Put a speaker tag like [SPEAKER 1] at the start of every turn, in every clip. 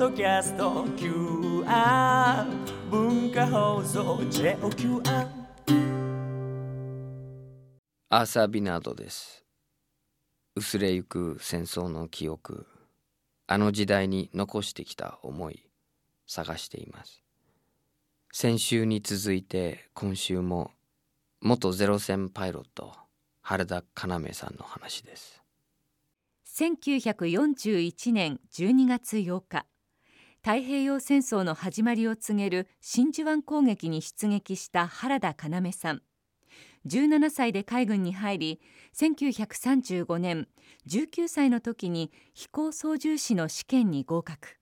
[SPEAKER 1] ドキャスト QR 文化放送 JOQR
[SPEAKER 2] アー。サー・ビナードです。薄れゆく戦争の記憶。あの時代に残してきた思い探しています。先週に続いて今週も元ゼロ戦パイロット原田要さんの話です。
[SPEAKER 3] 1941年12月8日太平洋戦争の始まりを告げる真珠湾攻撃に出撃した原田要さん。17歳で海軍に入り1935年19歳の時に飛行操縦士の試験に合格。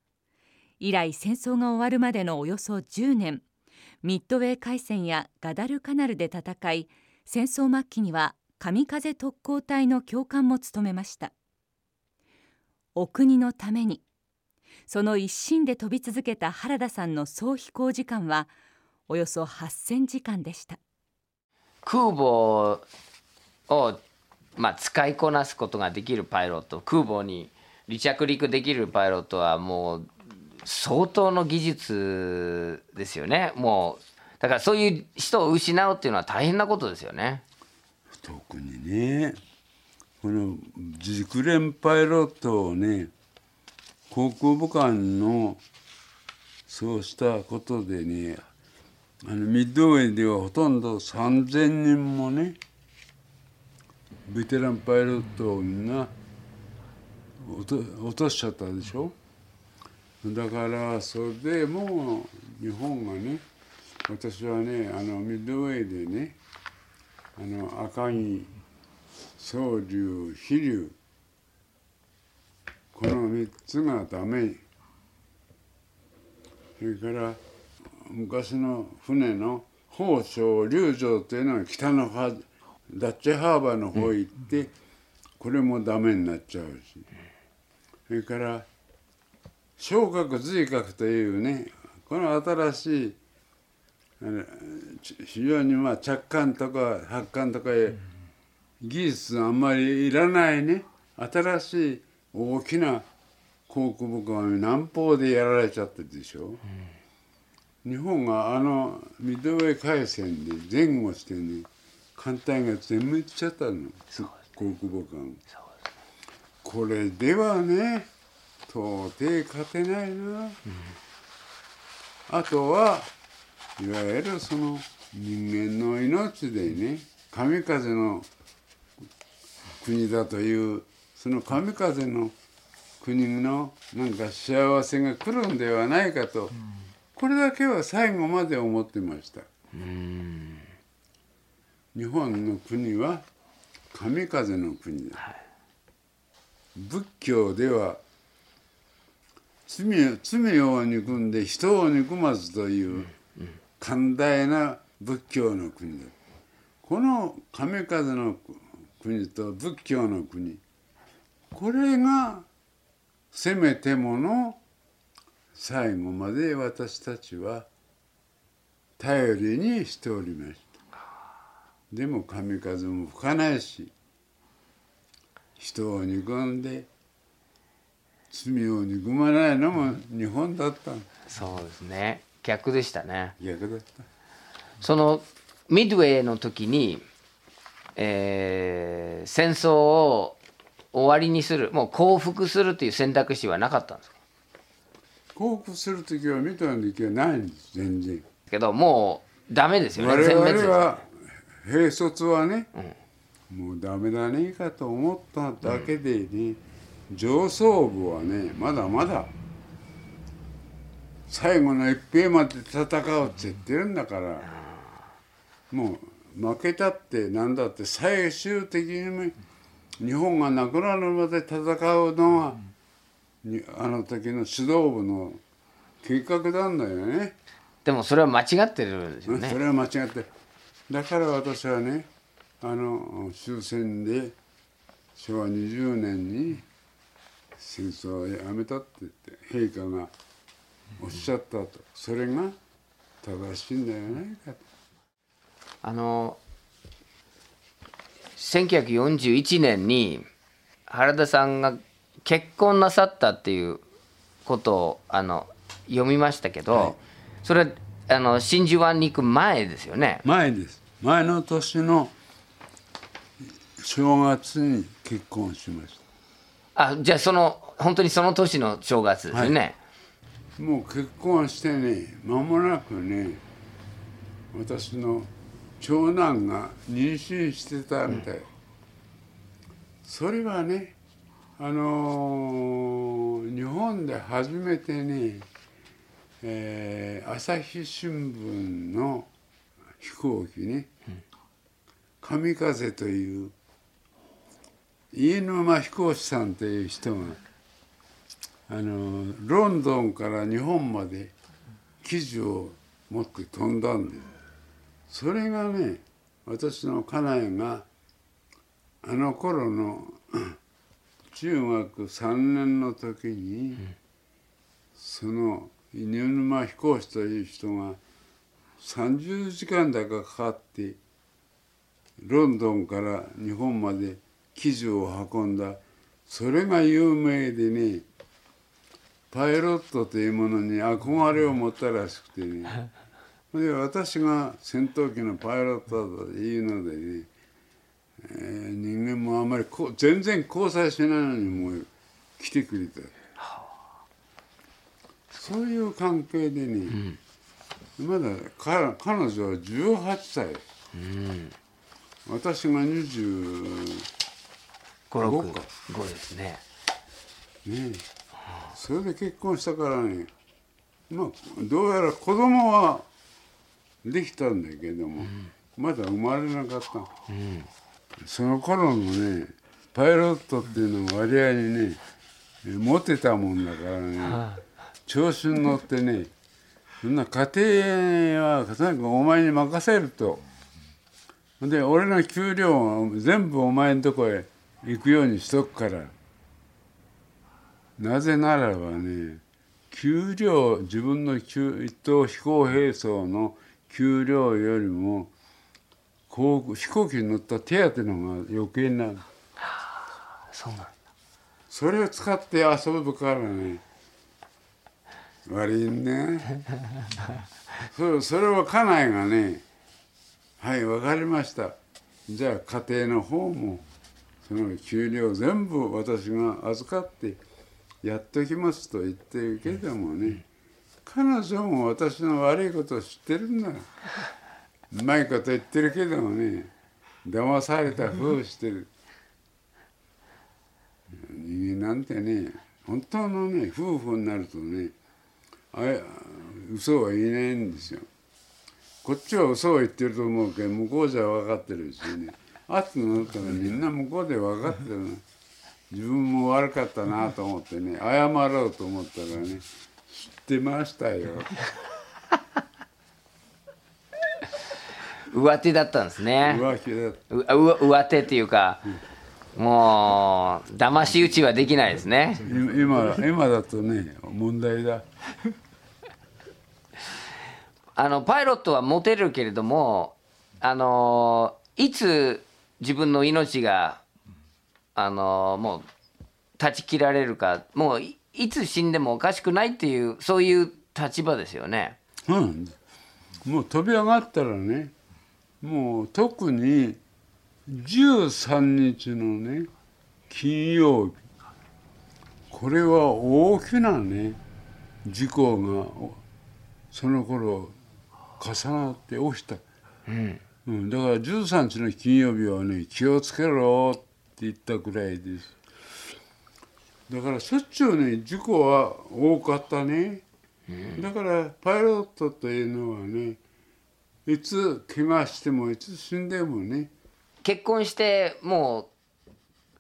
[SPEAKER 3] 以来戦争が終わるまでのおよそ10年。ミッドウェー海戦やガダルカナルで戦い戦争末期には神風特攻隊の教官も務めました。お国のために。その一心で飛び続けた原田さんの総飛行時間はおよそ8000時間でした。
[SPEAKER 2] 空母を、まあ、使いこなすことができるパイロット空母に離着陸できるパイロットはもう相当の技術ですよね。もうだからそういう人を失うっていうのは大変なことですよね。
[SPEAKER 4] 特にね。この熟練パイロットをね航空母艦のそうしたことでねあのミッドウェイではほとんど3,000人もねベテランパイロットをみんな落と落としちゃったでしょ？だからそれでもう日本がね私はねあのミッドウェイでねあの赤城総流飛龍この3つがダメ。それから昔の船の宝生龍城というのは北のダッチハーバーの方行って、これもダメになっちゃうし。それから小角髄角というねこの新しい非常にまあ着艦とか発艦とか技術あんまりいらないね新しい大きな航空母艦は南方でやられちゃってるでしょ、うん、日本があのミッドウェー海戦で前後してね艦隊が全滅しちゃったの。航空母艦、これではね到底勝てないな、うん、あとはいわゆるその人間の命でね神風の国だというその神風の国のなんか幸せが来るんではないかと、これだけは最後まで思ってました。日本の国は神風の国だ。仏教では罪罪を憎んで人を憎まずという寛大な仏教の国だ。この神風の国と仏教の国これがせめてもの最後まで私たちは頼りにしておりました。でも神風も吹かないし人を憎んで罪を憎まないのも日本だった。
[SPEAKER 2] そうですね。逆でしたね。
[SPEAKER 4] 逆だった。
[SPEAKER 2] そのミッドウェーの時に、えー、戦争を終わりにするもう降伏するという選択肢はなかったんですか？
[SPEAKER 4] 降伏する時はミッドウェーの時はないんです全然。
[SPEAKER 2] けどもうダメですよね
[SPEAKER 4] 我々は兵卒はね、うん、もうダメだねかと思っただけでね、うん、上層部はねまだまだ最後の一平まで戦うって言ってるんだから、もう負けたって何だって最終的に日本がなくなるまで戦うのは、あの時の指導部の計画なんだよね。
[SPEAKER 2] でもそれは間違ってるんですよね。
[SPEAKER 4] それは間違ってだから私はねあの終戦で昭和20年に戦争をやめたって言って陛下がおっしゃったとそれが正しいんだよないかと。
[SPEAKER 2] あの1941年に原田さんが結婚なさったっていうことをあの読みましたけど、
[SPEAKER 4] はい
[SPEAKER 2] それはあの真珠湾に行く前ですよね？
[SPEAKER 4] 前です前の年の正月に結婚しまし
[SPEAKER 2] あじゃあその本当にその年の正月ですね。
[SPEAKER 4] たもう結婚してね間もなくね私の長男が妊娠してたみたい、それはねあのー日本で初めてね、えー朝日新聞の飛行機ね、神風という飯沼彦さんという人があのロンドンから日本まで記事を持って飛んだんですそれがね私の家内があの頃の 中学3年の時に、その犬沼彦という人が30時間だかかかってロンドンから日本まで記事を運んだ。それが有名でねパイロットというものに憧れを持ったらしくてね。で私が戦闘機のパイロットだというのでね、えー人間もあんまりこう全然交際しないのにもう来てくれた。そういう関係でね、まだ彼彼女は18歳、私が20
[SPEAKER 2] 5、6、
[SPEAKER 4] 五か
[SPEAKER 2] 5ですね。
[SPEAKER 4] ねそれで結婚したからね。まあどうやら子供はできたんだけども、まだ生まれなかった、その頃のねパイロットっていうのは割合にねえモテたもんだからね調子に乗ってねそんな家庭はとにかくお前に任せると。で俺の給料は全部お前のとこへ行くようにしとくから。なぜならばね給料自分の給一等飛行兵装の給料よりも航空飛行機に乗った手当の方が余計になる。
[SPEAKER 2] そうなんだ。
[SPEAKER 4] それを使って遊ぶからね悪いね。それそれは家内がね「はい分かりました。じゃあ家庭の方もその給料全部私が預かってやっときます」と言ってるけどもね彼女も私の悪いことを知ってるんだうまいこと言ってるけどもね騙されたふうしてる。人間なんてね本当のね夫婦になるとねあれ嘘は言えないんですよ。こっちは嘘を言ってると思うけど向こうじゃ分かってるしね。後になったらみんな向こうで分かってるの。自分も悪かったなと思ってね謝ろうと思ったらねってましたよ
[SPEAKER 2] 上手だったんですね。
[SPEAKER 4] 浮気だった
[SPEAKER 2] うう上手っていうか、もう騙し討ちはできないですね。
[SPEAKER 4] 今今だとね問題だ
[SPEAKER 2] あのパイロットはモテるけれども、あのいつ自分の命があのもう断ち切られるか、もういいつ死んでもおかしくないっていうそういう立場ですよね。
[SPEAKER 4] うん、もう飛び上がったらねもう特に13日のね金曜日これは大きなね事故がおその頃重なって起きた、うん、だから13日の金曜日はね気をつけろって言ったくらいですだからしょっちゅうね事故は多かったね、だからパイロットというのはねいつ怪我してもいつ死んでもね。
[SPEAKER 2] 結婚しても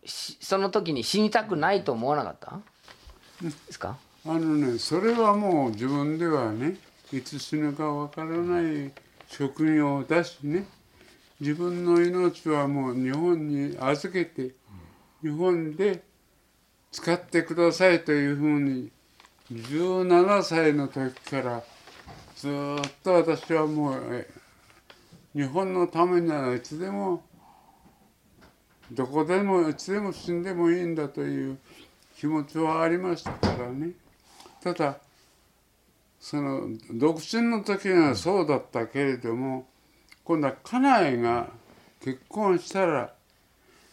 [SPEAKER 2] うしその時に死にたくないと思わなかった？ですか？
[SPEAKER 4] あのねそれはもう自分ではねいつ死ぬかわからない職業だしね。自分の命はもう日本に預けて日本で使ってくださいというふうに17歳の時からずっと私はもう日本のためならいつでもどこでもいつでも死んでもいいんだという気持ちはありましたからね。ただその独身の時はそうだったけれども今度は家内が結婚したら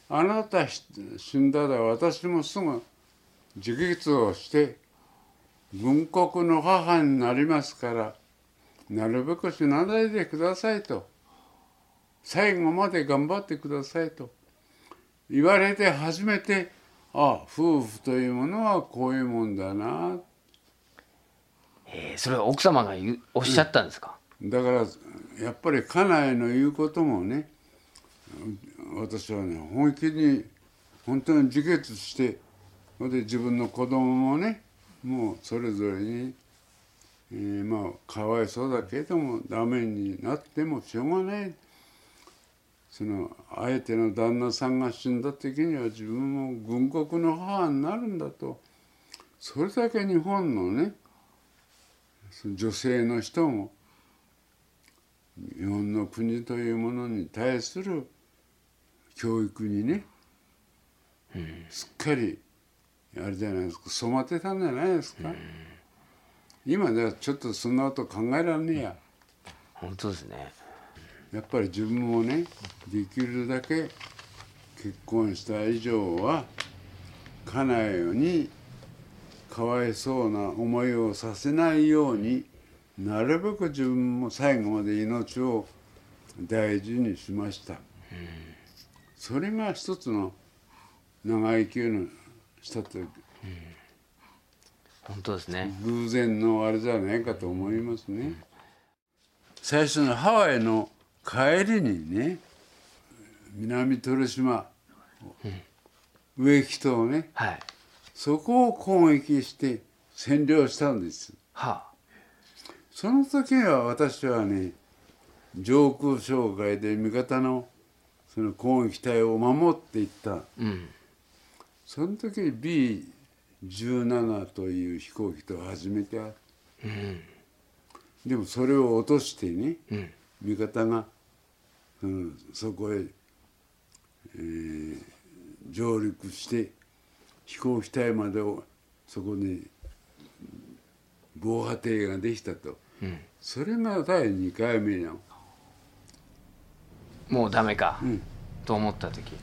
[SPEAKER 4] あなた死んだら私もすぐ自決をして軍国の母になりますからなるべく死なないでくださいと。最後まで頑張ってくださいと。言われて初めてあ夫婦というものはこういうもんだな。
[SPEAKER 2] えーそれは奥様が言うおっしゃったんですか、
[SPEAKER 4] だからやっぱり家内の言うこともね私はね本気に本当に自決してそれで自分の子供もねもうそれぞれに、えーまあかわいそうだけどもダメになってもしょうがない。その相手の旦那さんが死んだ時には自分も軍国の母になるんだと。それだけ日本のねその女性の人も日本の国というものに対する教育にね、すっかりあれじゃないですか染まってたんじゃないですか、今ではちょっとそんなこと考えられねえや。
[SPEAKER 2] 本当ですね。
[SPEAKER 4] やっぱり自分もねできるだけ結婚した以上は家内にかわいそうな思いをさせないようになるべく自分も最後まで命を大事にしました、それが一つの長生きのしたという
[SPEAKER 2] 本当ですね。
[SPEAKER 4] 偶然のあれじゃないかと思いますね、最初のハワイの帰りにね南鳥島、植木島ね
[SPEAKER 2] はい。
[SPEAKER 4] そこを攻撃して占領したんです。
[SPEAKER 2] は
[SPEAKER 4] その時は私はね上空障害で味方のその攻撃隊を守っていった。
[SPEAKER 2] あうん。
[SPEAKER 4] その時 B17 という飛行機と初めて
[SPEAKER 2] うん。
[SPEAKER 4] でもそれを落としてね
[SPEAKER 2] うん。
[SPEAKER 4] 味方が、うん、そこへ、えー上陸して飛行機隊までをそこに防波堤ができたと、
[SPEAKER 2] うん。
[SPEAKER 4] それが第2回目の
[SPEAKER 2] もうダメか、
[SPEAKER 4] ん。
[SPEAKER 2] と思った時。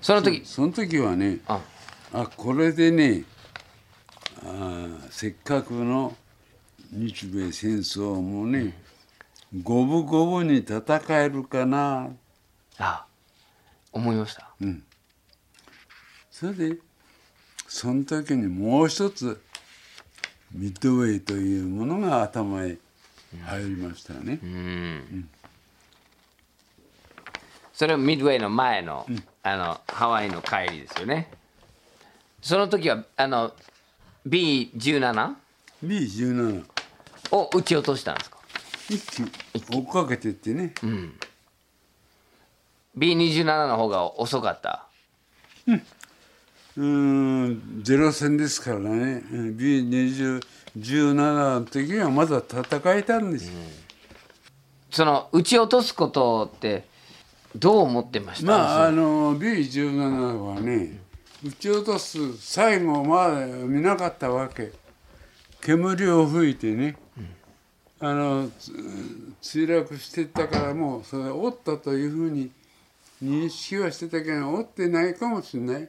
[SPEAKER 2] その時。
[SPEAKER 4] その時はね
[SPEAKER 2] あ。
[SPEAKER 4] あこれでねあーせっかくの日米戦争もね、五分五分に戦えるかな。
[SPEAKER 2] あ思いました。
[SPEAKER 4] それでその時にもう一つミッドウェイというものが頭へ入りましたね、
[SPEAKER 2] うんそれはミッドウェイの前の,、あのハワイの帰りですよね。その時はあの B17
[SPEAKER 4] B17
[SPEAKER 2] を撃ち落としたんですか？
[SPEAKER 4] 追っかけてってね、
[SPEAKER 2] B27 の方が遅かった？
[SPEAKER 4] うーんゼロ戦ですからね。うん B17 の時はまだ戦えたんですよ、
[SPEAKER 2] その撃ち落とすことってどう思ってました？
[SPEAKER 4] まああの B17 はね撃ち落とす最後まで見なかったわけ。煙を吹いてね、あのつ墜落してったからもうそれ折ったというふうに認識はしてたけど折ってないかもしれない。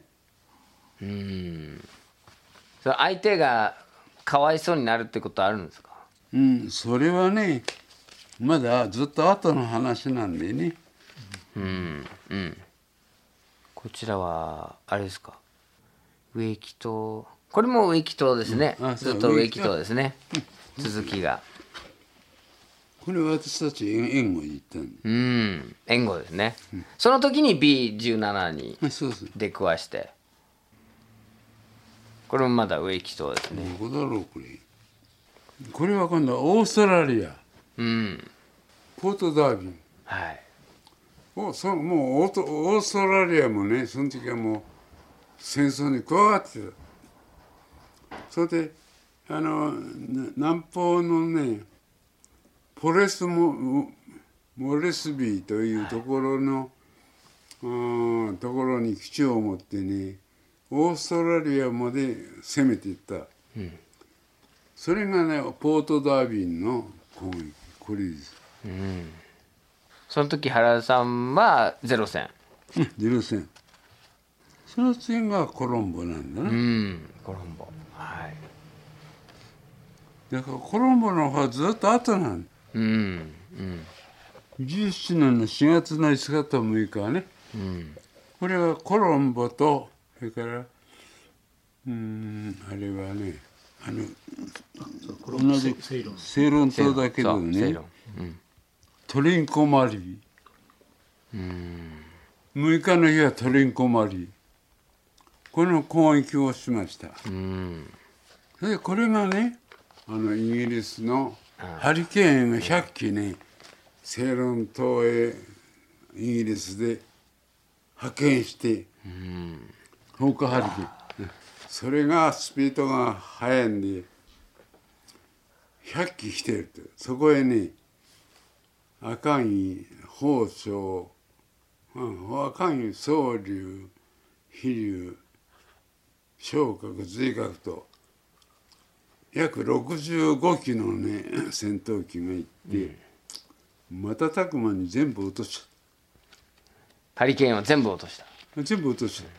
[SPEAKER 2] それ相手がかわいそうになるってことあるんですか？
[SPEAKER 4] うんそれはねまだずっと後の話なんでね
[SPEAKER 2] うんうん。こちらはあれですか？植木島これも植木島ですね、
[SPEAKER 4] うん。あそう。
[SPEAKER 2] ずっと植木島ですね。続きが。
[SPEAKER 4] これ私たち援護に行ったん
[SPEAKER 2] うん。援護ですね、その時に B17 に出くわして。これもまだ植木島ですね。
[SPEAKER 4] どこだろうこれ。これは今度はオーストラリア。
[SPEAKER 2] うん。
[SPEAKER 4] ポートダービン
[SPEAKER 2] はい
[SPEAKER 4] おそもうオートオーストラリアもねその時はもう戦争に加わってた。それであのな南方のねポレスモモレスビーというところの、うんところに基地を持ってねオーストラリアまで攻めていった、それがねポートダービンの攻撃これです
[SPEAKER 2] その時原田さんはゼロ戦。
[SPEAKER 4] ゼロ戦。その次がコロンボなんだな、
[SPEAKER 2] うんコロンボ。はい。
[SPEAKER 4] だからコロンボの方はずっと後なんだ。
[SPEAKER 2] うんうん。
[SPEAKER 4] 17年の4月の5日と6日はね。
[SPEAKER 2] うん。
[SPEAKER 4] これはコロンボとそれからうーんあれはねあの同じ
[SPEAKER 5] セイロン。
[SPEAKER 4] セイロン島だけどね。
[SPEAKER 2] そうセイロンうん
[SPEAKER 4] トリンコマリ
[SPEAKER 2] うん
[SPEAKER 4] ー6日の日はトリンコマリーこの攻撃をしました。
[SPEAKER 2] うん。
[SPEAKER 4] それでこれがねあのイギリスのハリケーンが100機ねセイロン島へイギリスで派遣して
[SPEAKER 2] うん。
[SPEAKER 4] 放火ハリケーンそれがスピードが速いんで100機来てると。そこへね赤城宝生うん赤城宗龍飛龍昇格随格と約65機のね 戦闘機が行って、瞬く間に全部落とし
[SPEAKER 2] ハリケーンを全部落とした
[SPEAKER 4] た。全部落とした。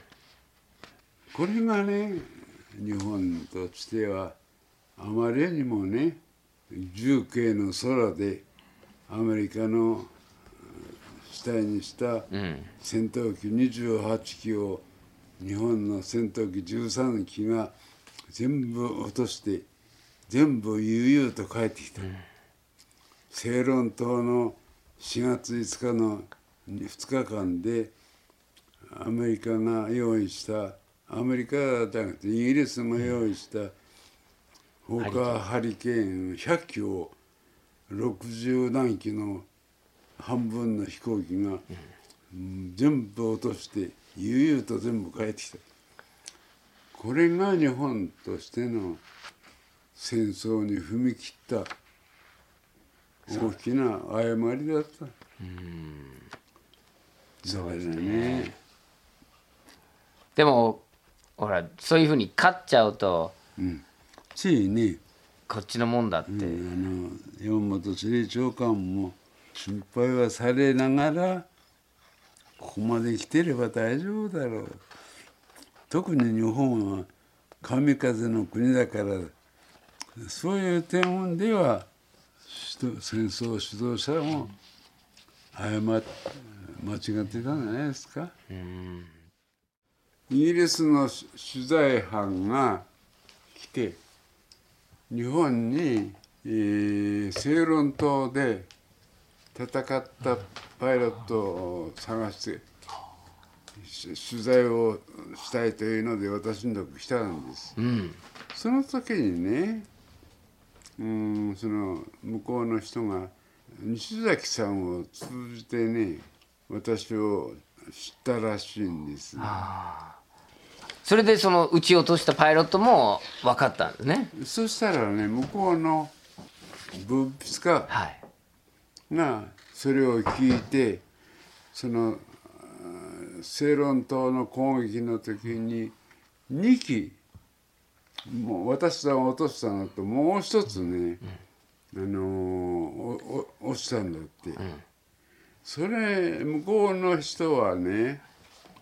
[SPEAKER 4] これがね日本としてはあまりにもね重慶の空でアメリカのうん主体にした
[SPEAKER 2] うん。
[SPEAKER 4] 戦闘機28機を日本の戦闘機13機が全部落として全部悠々と帰ってきた、正論島の4月5日の2日間でアメリカが用意したアメリカじゃなくてイギリスが用意した放火ハリケーン100機を60何機の半分の飛行機が、うん全部落として悠々と全部帰ってきたこれが日本としての戦争に踏み切った大きな誤りだった。そうですね。
[SPEAKER 2] でもほらそういうふうに勝っちゃうと
[SPEAKER 4] うん。ついに、
[SPEAKER 2] こっちのもんだって、
[SPEAKER 4] うんあの山本司令長官も心配はされながらここまで来てれば大丈夫だろう。特に日本は神風の国だからそういう点では戦争指導者も誤っ間違ってたんじゃないですか。イギリスの取材班が来て日本に、えー、セイロン島で戦ったパイロットを探してし取材をしたいというので私のとこ来たんです。
[SPEAKER 2] うん
[SPEAKER 4] その時にねうんその向こうの人が西崎さんを通じてね私を知ったらしいんです。
[SPEAKER 2] それでその撃ち落としたパイロットも分かったんですね。
[SPEAKER 4] そしたらね向こうの文筆家
[SPEAKER 2] はい。
[SPEAKER 4] がそれを聞いてその正論島の攻撃の時に2機もう私さんを落としたのともう一つね、あのー落ちたんだって、それ向こうの人はね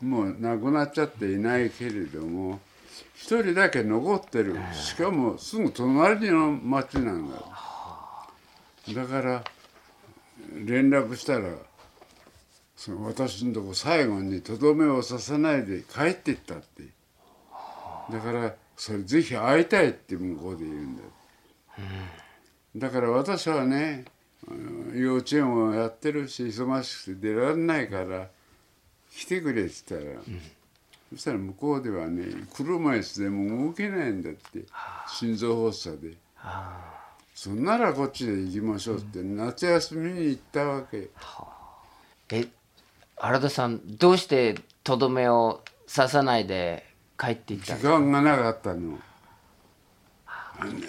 [SPEAKER 4] もう亡くなっちゃっていないけれども一人だけ残ってる。しかもすぐ隣の町なんだだから連絡したらその私のとこ最後にとどめを刺さないで帰っていったって。だからそれぜひ会いたいって向こうで言うんだだから私はね幼稚園をやってるし忙しくて出られないから来てくれって言ったら、そしたら向こうではね車椅子でも動けないんだって心臓発作で。そんならこっちで行きましょうって、夏休みに行ったわけ。
[SPEAKER 2] え原田さんどうしてとどめを刺さないで帰っていったん
[SPEAKER 4] 時間がなかったの。あのね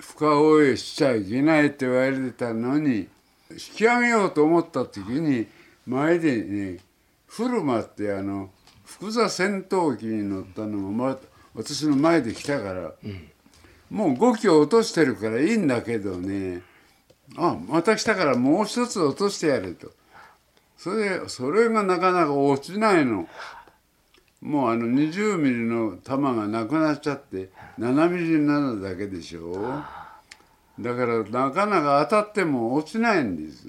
[SPEAKER 4] 深追いしちゃいけないって言われてたのに引き上げようと思った時に前でねフルマってあの福座戦闘機に乗ったのが、ま、私の前で来たから、もう5機落としてるからいいんだけどね。あまた来たからもう一つ落としてやれと。それでそれがなかなか落ちないの。もうあの20ミリの弾がなくなっちゃって7ミリになるだけでしょ。だからなかなか当たっても落ちないんです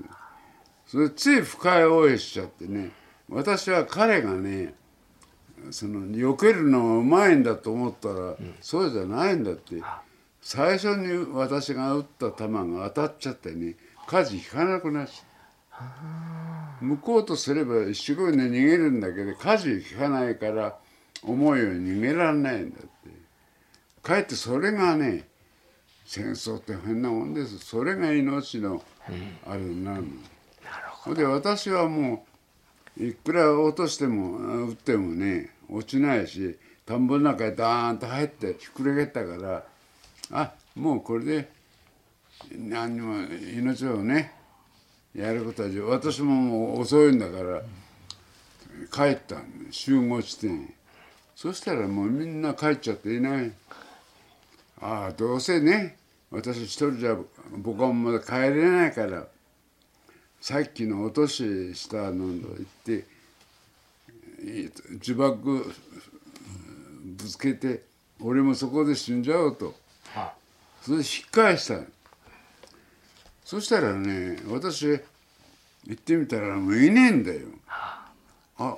[SPEAKER 4] それつい深い応援しちゃってね私は彼がねその避けるのがうまいんだと思ったら、そうじゃないんだって。最初に私が撃った弾が当たっちゃってね舵引かなくなっちゃう。向こうとすれば一生懸命逃げるんだけど舵引かないから思うように逃げられないんだって。かえってそれがね戦争って変なもんです。それが命のあれになるの。ほんで私はもういくら落としても撃ってもね落ちないし田んぼの中へダーンと入ってひっくり返ったからあもうこれで何にも命をねやることは私ももう遅いんだから帰った集合地点そしたらもうみんな帰っちゃっていない。ああどうせね私一人じゃ僕はまだ帰れないからさっきの落とししたのと言って呪縛ぶつけて俺もそこで死んじゃおうと。それで引っ返したそしたらね私行ってみたらもういねえんだよ。あ。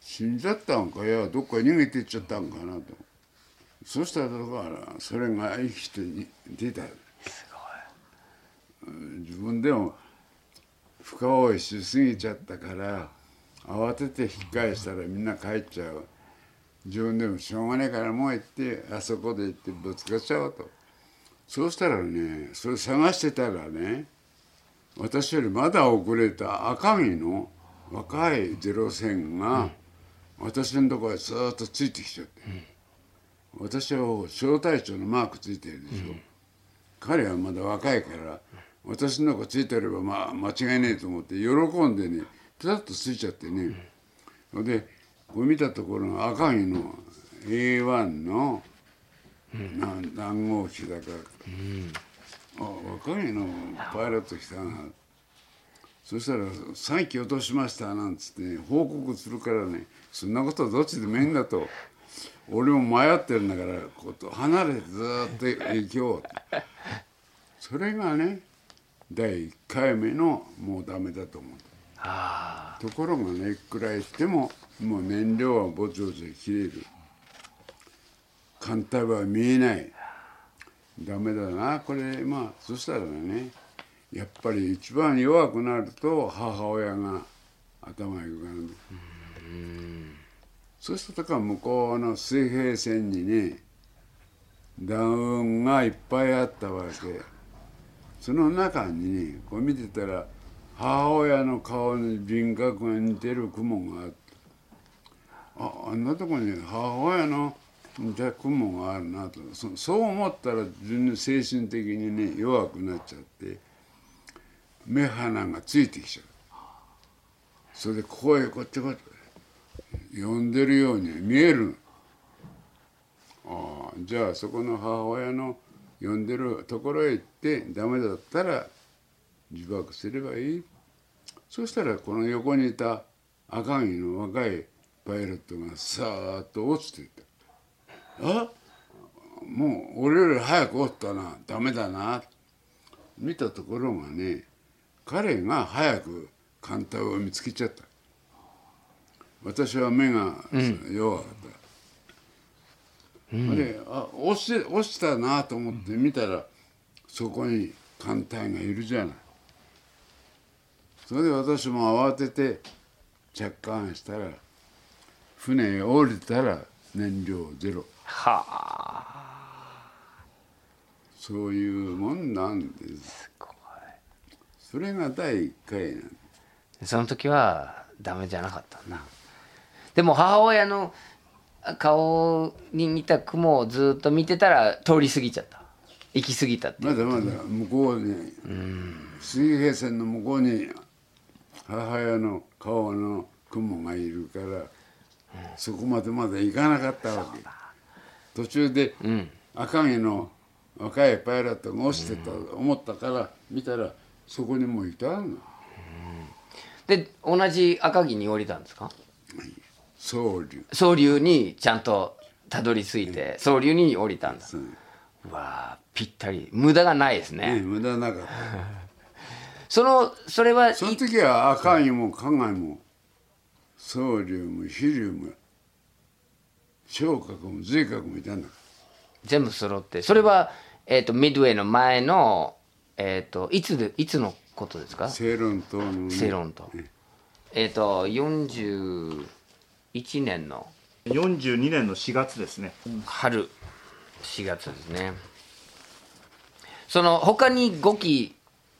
[SPEAKER 4] 死んじゃったんか？いやどっか逃げていっちゃったんかなと。そしたらそれが生きて出た。自分でも深追いしすぎちゃったから慌てて引き返したらみんな帰っちゃう。自分でもしょうがないからもう行ってあそこで行ってぶつかっちゃおうと。そうしたらねそれ探してたらね私よりまだ遅れた赤城の若いゼロ戦が私のところへずっとついてきちゃって、私は小隊長のマークついてるでしょ、彼はまだ若いから私の子ついてればまあ間違いねえと思って喜んでねピタッとついちゃってね、でこれ見たところが赤城の A1 の、な何号機だか、あ若城のパイロット来たな。そしたら「3機落としました」なんつって、ね、報告するからねそんなことどっちでもいいんだと。俺も迷ってるんだからこと離れてずっと行こうそれがね第1回目のもうダメだと思ったところがねいくら言ってももう燃料はぼちぼちで切れる。艦隊は見えない。ダメだな。これまあそしたらねやっぱり一番弱くなると母親が頭に浮かん。でそうした時は向こうの水平線にねダウンがいっぱいあったわけその中にねこう見てたら母親の顔に輪郭が似てる雲があってああんなとこに母親の似た雲があるなと。そそう思ったら自分精神的にね弱くなっちゃって目鼻がついてきちゃう。それでここへこっちこっち呼んでるように見えるああじゃあそこの母親の呼んでるところへ行ってダメだったら自爆すればいい。そしたらこの横にいた赤城の若いパイロットがさーっと落ちていった。あもう俺より早く落ちたな。ダメだな。見たところがね彼が早く艦隊を見つけちゃった。私は目が弱かった、うん、であ落ち落ちたなと思って見たら、そこに艦隊がいるじゃない。それで私も慌てて着艦したら船へ降りたら燃料ゼロ。はあ。そういうもんなんです。それが第1回なん
[SPEAKER 2] その時はダメじゃなかったな。でも母親の顔に似た雲をずっと見てたら通り過ぎちゃった。行き過ぎたって
[SPEAKER 4] まだまだ向こうに水平線の向こうに母親の顔の雲がいるから、そこまでまだ行かなかったわけ。途中で赤城の若いパイロットが落ちてたと思ったから見たらそこにもいたの。
[SPEAKER 2] で同じ赤城に降りたんですか？
[SPEAKER 4] 総流。
[SPEAKER 2] 総流にちゃんとたどり着いて総流に降りたんだ。
[SPEAKER 4] そう。
[SPEAKER 2] うわーぴったり。無駄がないです
[SPEAKER 4] ね。
[SPEAKER 2] ね
[SPEAKER 4] 無駄なかった。
[SPEAKER 2] そのそれはい
[SPEAKER 4] その時は赤城も加賀も総流も飛龍も昇格も随格もいたんだ
[SPEAKER 2] 全部揃って。それは、えー、とミッドウェイの前の、えー、といつでいつのことですか？
[SPEAKER 4] 正論党の、ね、
[SPEAKER 2] 正論とえっ、と41年の
[SPEAKER 5] 42年の4月ですね。
[SPEAKER 2] 春4月ですね。その他に5機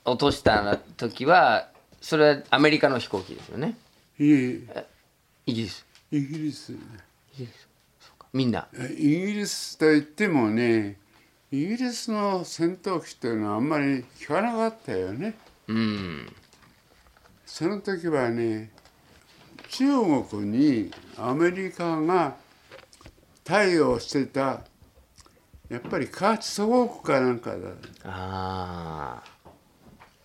[SPEAKER 2] 落とした時はそれはアメリカの飛行機ですよね。
[SPEAKER 4] いえ
[SPEAKER 2] イギリス。
[SPEAKER 4] イギリス。
[SPEAKER 2] みんな。
[SPEAKER 4] イギリスといってもねイギリスの戦闘機というのはあんまり聞かなかったよね。
[SPEAKER 2] うん。
[SPEAKER 4] その時はね中国にアメリカが対応してたやっぱりカーチ祖国かなんかだ。
[SPEAKER 2] ああ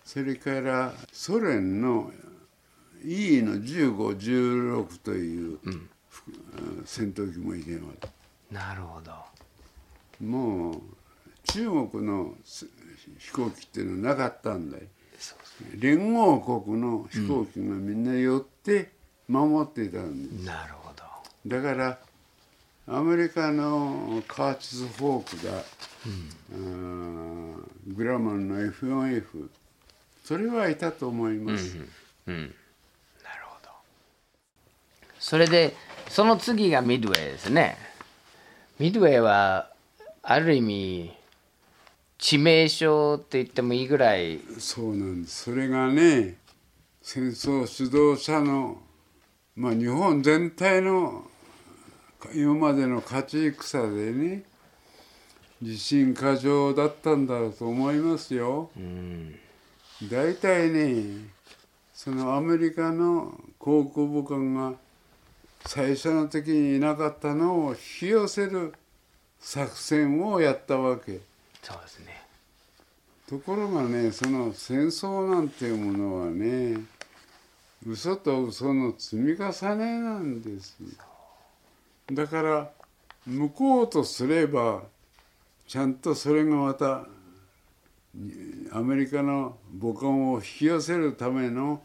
[SPEAKER 4] それからソ連の E の1516という、ふ戦闘機もいてます
[SPEAKER 2] なるほど。
[SPEAKER 4] もう中国のす飛行機っていうのはなかったんだよ。連合国の飛行機がみんな寄って守っていたんです、
[SPEAKER 2] なるほど。
[SPEAKER 4] だからアメリカのカーチス・フォークだ、あーグラマンの F4F それはいたと思います、
[SPEAKER 2] うんなるほど。それでその次がミッドウェイですね。ミッドウェイはある意味致命傷って言ってもいいぐらい。
[SPEAKER 4] そうなんです。それがね戦争指導者のまあ日本全体の今までの勝ち戦でね自信過剰だったんだろうと思いますよ。
[SPEAKER 2] うん
[SPEAKER 4] 大体ねそのアメリカの航空母艦が最初の時にいなかったのを引き寄せる作戦をやったわけ。
[SPEAKER 2] そうですね
[SPEAKER 4] ところがねその戦争なんていうものはね嘘と嘘の積み重ねなんです。だから向こうとすればちゃんとそれがまたアメリカの母艦を引き寄せるための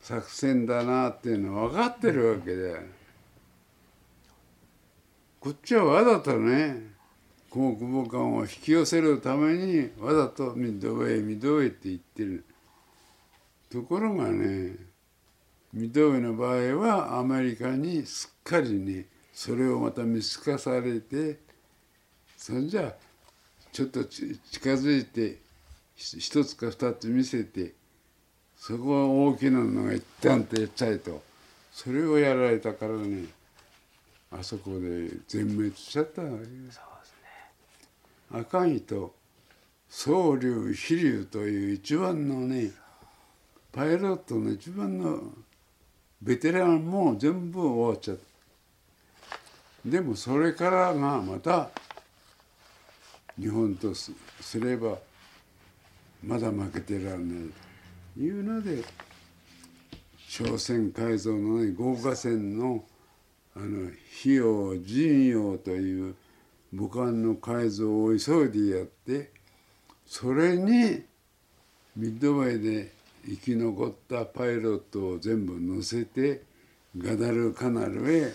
[SPEAKER 4] 作戦だなっていうのは分かってるわけで。こっちはわざとね航空母艦を引き寄せるためにわざとミッドウェイミッドウェイって言ってる。ところがねミウェイの場合はアメリカにすっかりねそれをまた見透かされてそれじゃあちょっとち近づいてひ一つか二つ見せてそこは大きなのが一旦ってやっちゃいとそれをやられたからねあそこで全滅しちゃったわけです。赤城と宗龍飛龍という一番のねパイロットの一番のベテランも全部終わっちゃった。でもそれからがまた日本とすすればまだ負けてらんないというので朝鮮改造のね豪華船のあの費用陣用という武漢の改造を急いでやってそれにミッドウェイで生き残ったパイロットを全部乗せてガダルカナルへ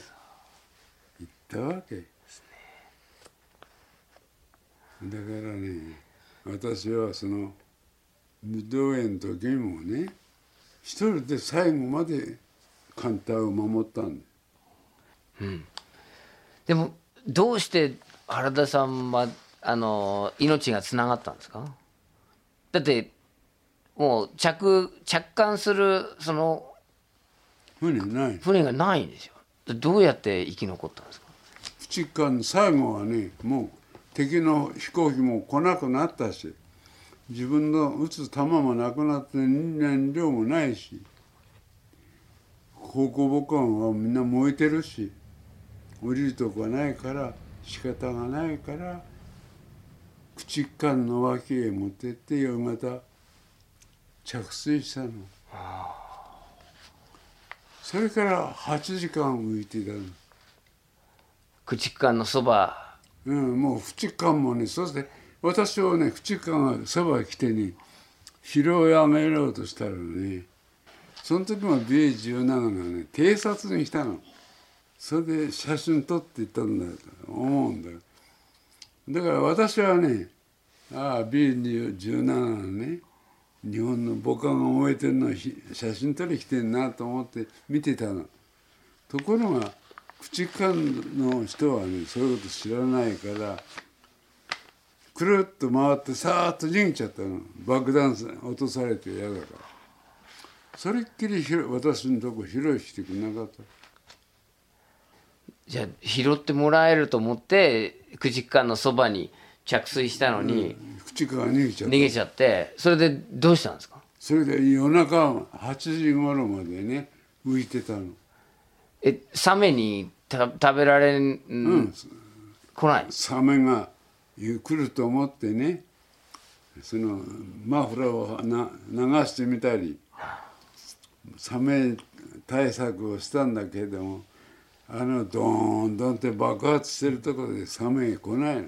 [SPEAKER 4] 行ったわけ。だからね私はそのミッドウェイの時もね一人で最後まで艦隊を守ったんだ
[SPEAKER 2] でもどうして原田さんはあの命がつながったんですか？だってもう着着艦するその
[SPEAKER 4] 船ない。
[SPEAKER 2] 船がないんですよ。どうやって生き残ったんですか？
[SPEAKER 4] 駆逐艦最後はねもう敵の飛行機も来なくなったし自分の撃つ弾もなくなって燃料もないし航空母艦はみんな燃えてるし降りるとこがないから仕方がないから駆駆逐艦の脇へ持ってって夕方着水したの。それから8時間浮いてたの。
[SPEAKER 2] 駆逐艦のそば。
[SPEAKER 4] うん、もう駆逐艦もねそして私をね駆逐艦がそばへ来てね拾い上げようとしたらね。その時も B17 がね偵察に来たの。それで写真撮っていったんだと思うんだよ。だから私はねああ B17 のね日本の母艦が燃えてるのをひ写真撮り来てんなと思って見てたの。ところが駆逐艦の人はねそういうこと知らないからくるっと回ってさーっと逃げちゃったの。爆弾落とされて嫌だからそれっきり私のとこ拾いしてくれなかった。
[SPEAKER 2] じゃあ拾ってもらえると思って駆逐艦のそばに着水したのに
[SPEAKER 4] 駆逐艦が逃げちゃった。
[SPEAKER 2] 逃げちゃってそれでどうしたんですか？
[SPEAKER 4] それで夜中8時頃までね浮いてたの。
[SPEAKER 2] えサメにた食べられん、
[SPEAKER 4] うん。
[SPEAKER 2] 来ない？
[SPEAKER 4] サメが来ると思ってねそのマフラーをな流してみたりサメ対策をしたんだけどもあのドーンドーンって爆発してるところでサメが来ないの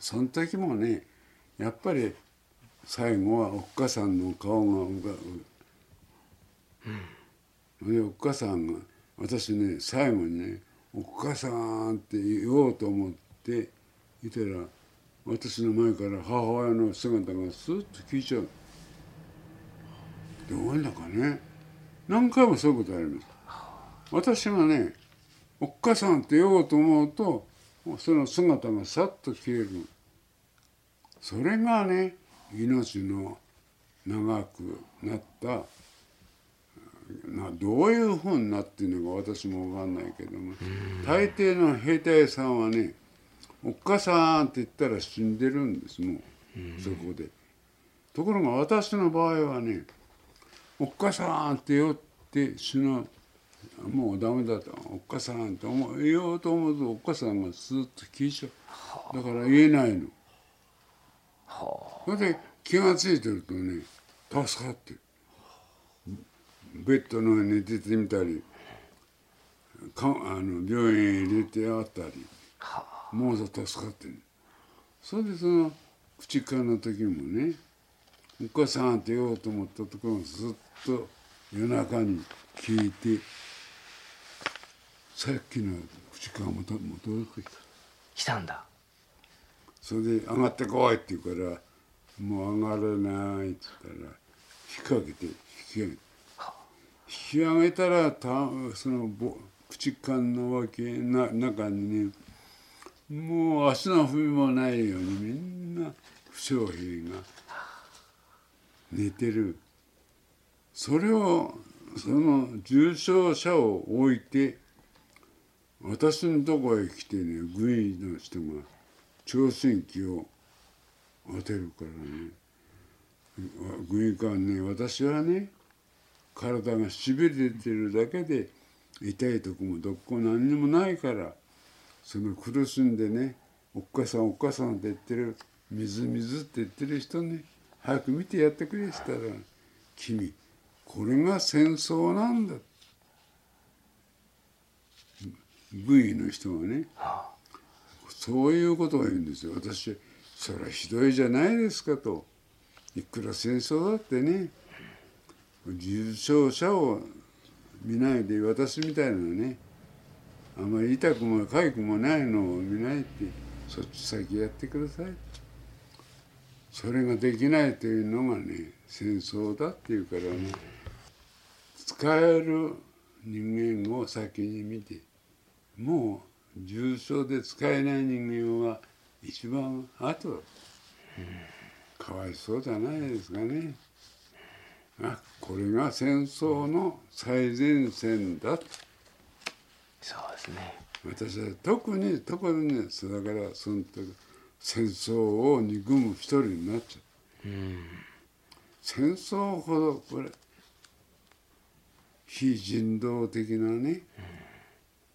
[SPEAKER 4] その時もねやっぱり最後はおっかさんの顔が浮かぶ、でおっかさんが私ね最後にね「おっかさん」って言おうと思っていたら私の前から母親の姿がスッと消えちゃう。どうだかね。何回もそういうことあります。私がね「おっかさん」って言おうと思うとその姿がさっと消える。それがね命の長くなった。などういうふうになってるのか私も分かんないけども。大抵の兵隊さんはね「おっかさん」って言ったら死んでるんですもう。そこで。ところが私の場合はね「おっかさん」って言って死ぬもうダメだと「おっかさん」って思う言おうと思うとおっかさんがスーッと消えちゃう。だから言えないの。それで気が付いてるとね助かってる。ベッドの上に寝ててみたりかあの病院へ入れてあったりもう助かってる。それでその口からの時もね「お母さん」って言おうと思ったところがずっと夜中に聞いてさっきの口からまた戻ってきた。
[SPEAKER 2] 来たんだ。
[SPEAKER 4] それで「上がってこい」って言うから「もう上がれない」って言ったら引っ掛けて引き上げて。引き上げたらたそのぼ駆逐艦の脇な中にねもう足の踏みもないようにみんな負傷兵が寝てる。それをその重傷者を置いて私のとこへ来てね軍医の人が聴診器を当てるからね。軍医官ね私はね体がしびれてるだけで痛いとこもどっこ何にもないからその苦しんでね「おっかさんおっかさん」って言ってる「水水」って言ってる人ね早く見てやってくれしたら「君これが戦争なんだって」軍医の人がねそういうことを言うんですよ。私それはひどいじゃないですかと。いくら戦争だってね重傷者を見ないで私みたいなねあまり痛くも痒くもないのを見ないってそっち先やってください。それができないというのがね戦争だっていうからね使える人間を先に見てもう重症で使えない人間は一番後。かわいそうじゃないですかね。あこれが戦争の最前線だ。
[SPEAKER 2] そうですね。
[SPEAKER 4] 私は特に特にねだからその時戦争を憎む一人になっちゃう、戦争ほどこれ非人道的なね、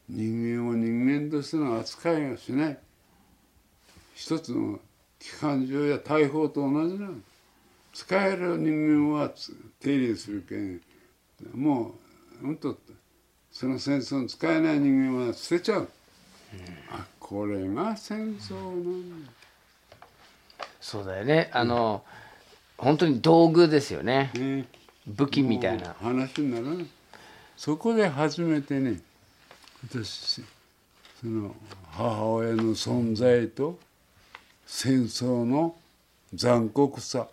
[SPEAKER 4] 人間を人間としての扱いをしない。一つの機関銃や大砲と同じなの。使える人間はつ手入れするけ。んもう本当その戦争に使えない人間は捨てちゃう、あこれが戦争なんだ。
[SPEAKER 2] そうだよね。あの、本当に道具ですよね。
[SPEAKER 4] ね。
[SPEAKER 2] 武器みたいな。
[SPEAKER 4] 話にならない。そこで初めてね私その母親の存在と戦争の残酷さ。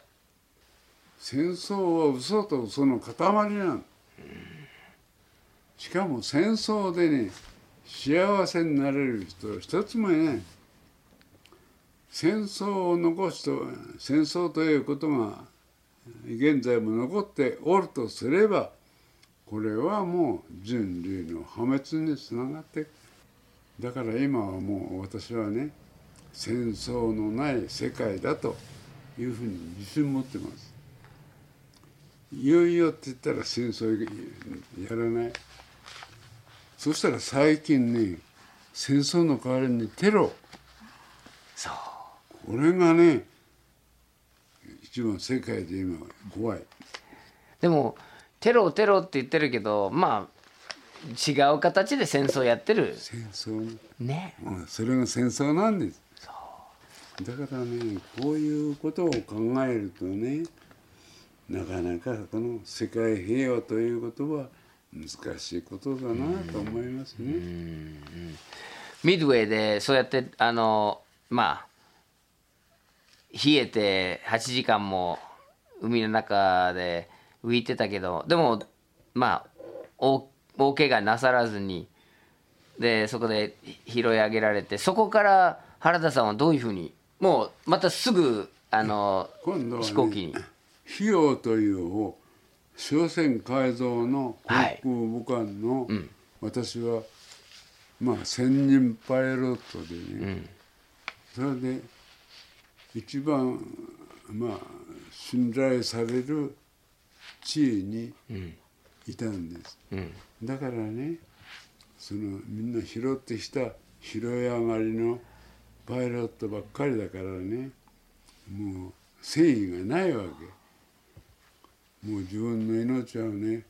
[SPEAKER 4] 戦争は嘘と嘘の塊なの。しかも戦争でね幸せになれる人一つもいない。戦争を残すと戦争ということが現在も残っておるとすればこれはもう人類の破滅につながってだから今はもう私はね戦争のない世界だというふうに自信持ってます。いよいよって言ったら戦争やらない。そしたら最近ね戦争の代わりにテロ。
[SPEAKER 2] そう。
[SPEAKER 4] これがね一番世界で今怖い。
[SPEAKER 2] でもテロテロって言ってるけどまあ違う形で戦争やってる。
[SPEAKER 4] 戦争。
[SPEAKER 2] ね。
[SPEAKER 4] うんそれが戦争なんです。だからねこういうことを考えるとねなかなかこの世界平和ということは難しいことだなと思いますね。
[SPEAKER 2] ミッドウェーでそうやってあのまあ冷えて8時間も海の中で浮いてたけどでもまあ大大怪我なさらずにでそこで拾い上げられてそこから原田さんはどういうふうにもうまたすぐあの
[SPEAKER 4] ね、
[SPEAKER 2] 飛行機に。
[SPEAKER 4] 費用というを商船改造の航
[SPEAKER 2] はい。
[SPEAKER 4] 空母艦の、私はまあ専任パイロットでね、それで一番まあ信頼される地位にいたんです、だからねそのみんな拾ってきた拾い上がりのパイロットばっかりだからねもう誠意がないわけ。もう自分の命はね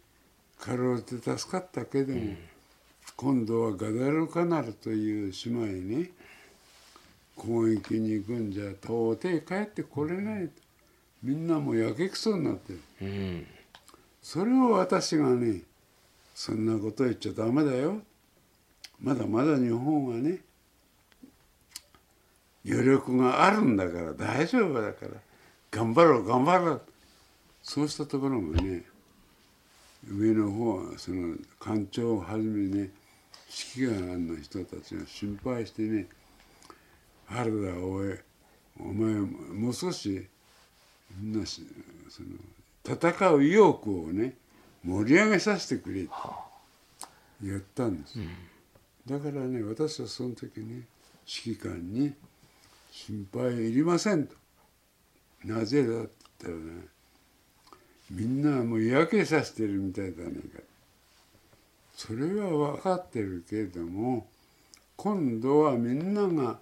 [SPEAKER 4] かろうじて助かったけども、今度はガダルカナルという島へね攻撃に行くんじゃ到底帰ってこれないと。みんなもうやけくそになってる。
[SPEAKER 2] うん
[SPEAKER 4] それを私がねそんなこと言っちゃダメだよ。まだまだ日本はね余力があるんだから大丈夫だから。頑張ろう頑張ろう。そうしたところがね上の方はその艦長をはじめね指揮官の人たちが心配してね「原田おいお前もう少しみんなしその戦う意欲をね盛り上げさせてくれ」って言ったんです、だからね私はその時ね指揮官に「心配いりません」と「なぜだ?」って言ったらねみんなもう嫌気させてるみたいだね。かそれは分かってるけれども今度はみんなが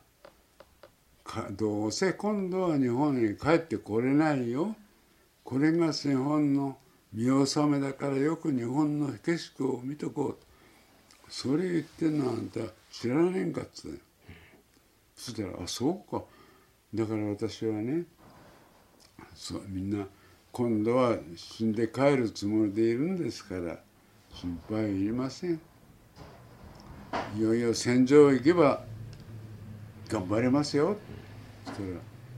[SPEAKER 4] かどうせ今度は日本に帰ってこれないよこれが日本の見納めだからよく日本の景色を見とこう。それ言ってんのあんた知らねえんかっつってそしたら「あそうか」だから私はねそうみんな今度は死んで帰るつもりでいるんですから心配いりません。いよいよ戦場行けば頑張れますよ。そした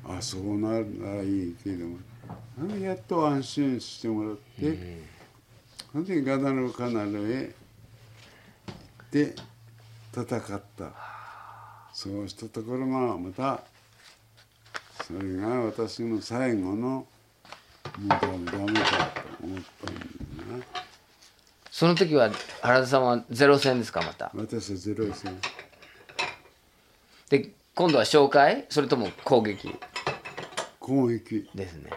[SPEAKER 4] ら「あそうならいいけども」やっと安心してもらって、それでガダルカナルへ行って戦った。そうしたところがまたそれが私の最後のもうダメだと思ったんだな。
[SPEAKER 2] その時は原田さんはゼロ戦ですかまた？
[SPEAKER 4] 私はゼロ戦。
[SPEAKER 2] で今度は紹介？それとも攻撃？
[SPEAKER 4] 攻撃。
[SPEAKER 2] ですね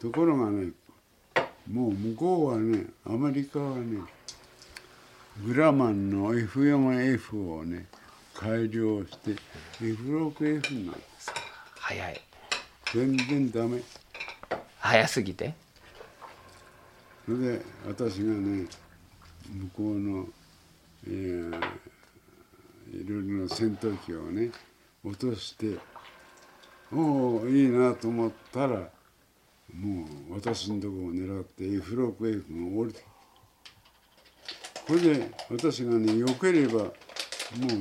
[SPEAKER 4] ところがねもう向こうはねアメリカはねグラマンの F4F をね改良して F6F になる
[SPEAKER 2] 早い。
[SPEAKER 4] 全然ダメ。
[SPEAKER 2] 早すぎて？
[SPEAKER 4] それで私がね向こうの、えーいろいろな戦闘機をね落としておおいいなと思ったらもう私のとこを狙って F6F が降りてこれで私がねよければもう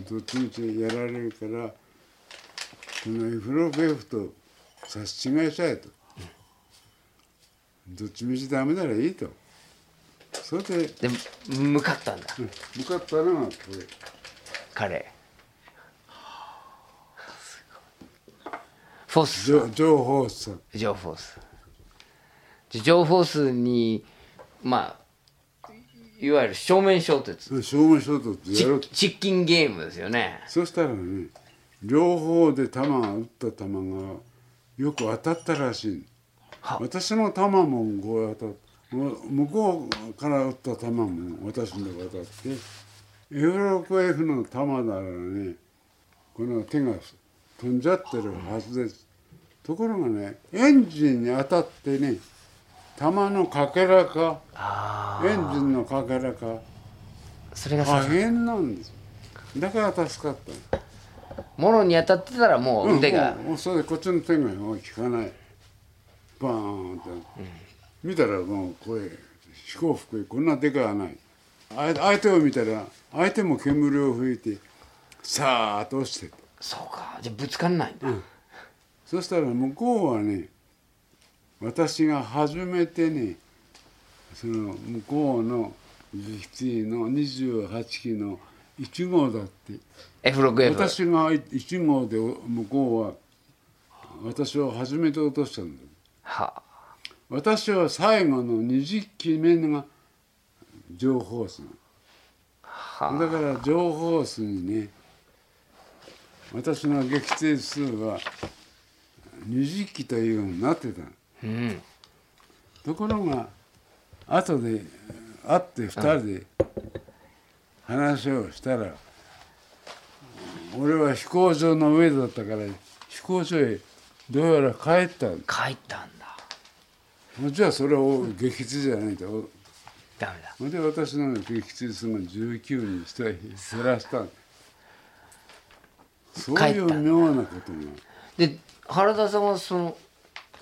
[SPEAKER 4] どっちみちやられるからこの F6F と差し違えちゃえと。どっちみちダメならいいと。それで
[SPEAKER 2] で向かったんだ。
[SPEAKER 4] 向かったのがこれ。
[SPEAKER 2] 彼。フォース。
[SPEAKER 4] ジョジョー・ホースさん
[SPEAKER 2] ジョーフォースでジョーフォースにまあいわゆる正面衝突。
[SPEAKER 4] 正面衝突
[SPEAKER 2] チ
[SPEAKER 4] やろうと
[SPEAKER 2] チッキンゲームですよね。
[SPEAKER 4] そしたらね両方で弾が撃った弾がよく当たったらしい。
[SPEAKER 2] は。
[SPEAKER 4] 私の弾もこう当たって向こうから撃った弾も私のとこ当たって F6F の弾ならねこの手が飛んじゃってるはずです。ところがねエンジンに当たってね弾のかけらか
[SPEAKER 2] あ
[SPEAKER 4] エンジンのかけらか。
[SPEAKER 2] あそれがさ
[SPEAKER 4] 破片なんですだから助かった。
[SPEAKER 2] ものに当たってたらもう腕が、
[SPEAKER 4] うんうんそれでこっちの手が効かない。バーンって、見たらもうこれ飛行服こんなでかいない。あ相手を見たら相手も煙を吹いてさーっと落ちて
[SPEAKER 2] そうか。じゃあぶつかんないんだ、
[SPEAKER 4] そしたら向こうはね私が初めてねその向こうの基地の28機の1号だって。
[SPEAKER 2] F6F
[SPEAKER 4] 私が1号で向こうは私を初めて落としたんだ
[SPEAKER 2] は
[SPEAKER 4] 私は最後の20機目が情報数
[SPEAKER 2] あは
[SPEAKER 4] だから情報数にね私の撃墜数は20機というようになってた
[SPEAKER 2] うん。
[SPEAKER 4] ところが後で会って2人で話をしたら俺は飛行場の上だったから飛行場へどうやら帰った
[SPEAKER 2] 帰ったんだ。
[SPEAKER 4] じゃあそれを撃墜じゃないと。
[SPEAKER 2] ダメだ。
[SPEAKER 4] それで私の撃墜数が19にして減らしたそういう妙なことが。
[SPEAKER 2] で原田さんはその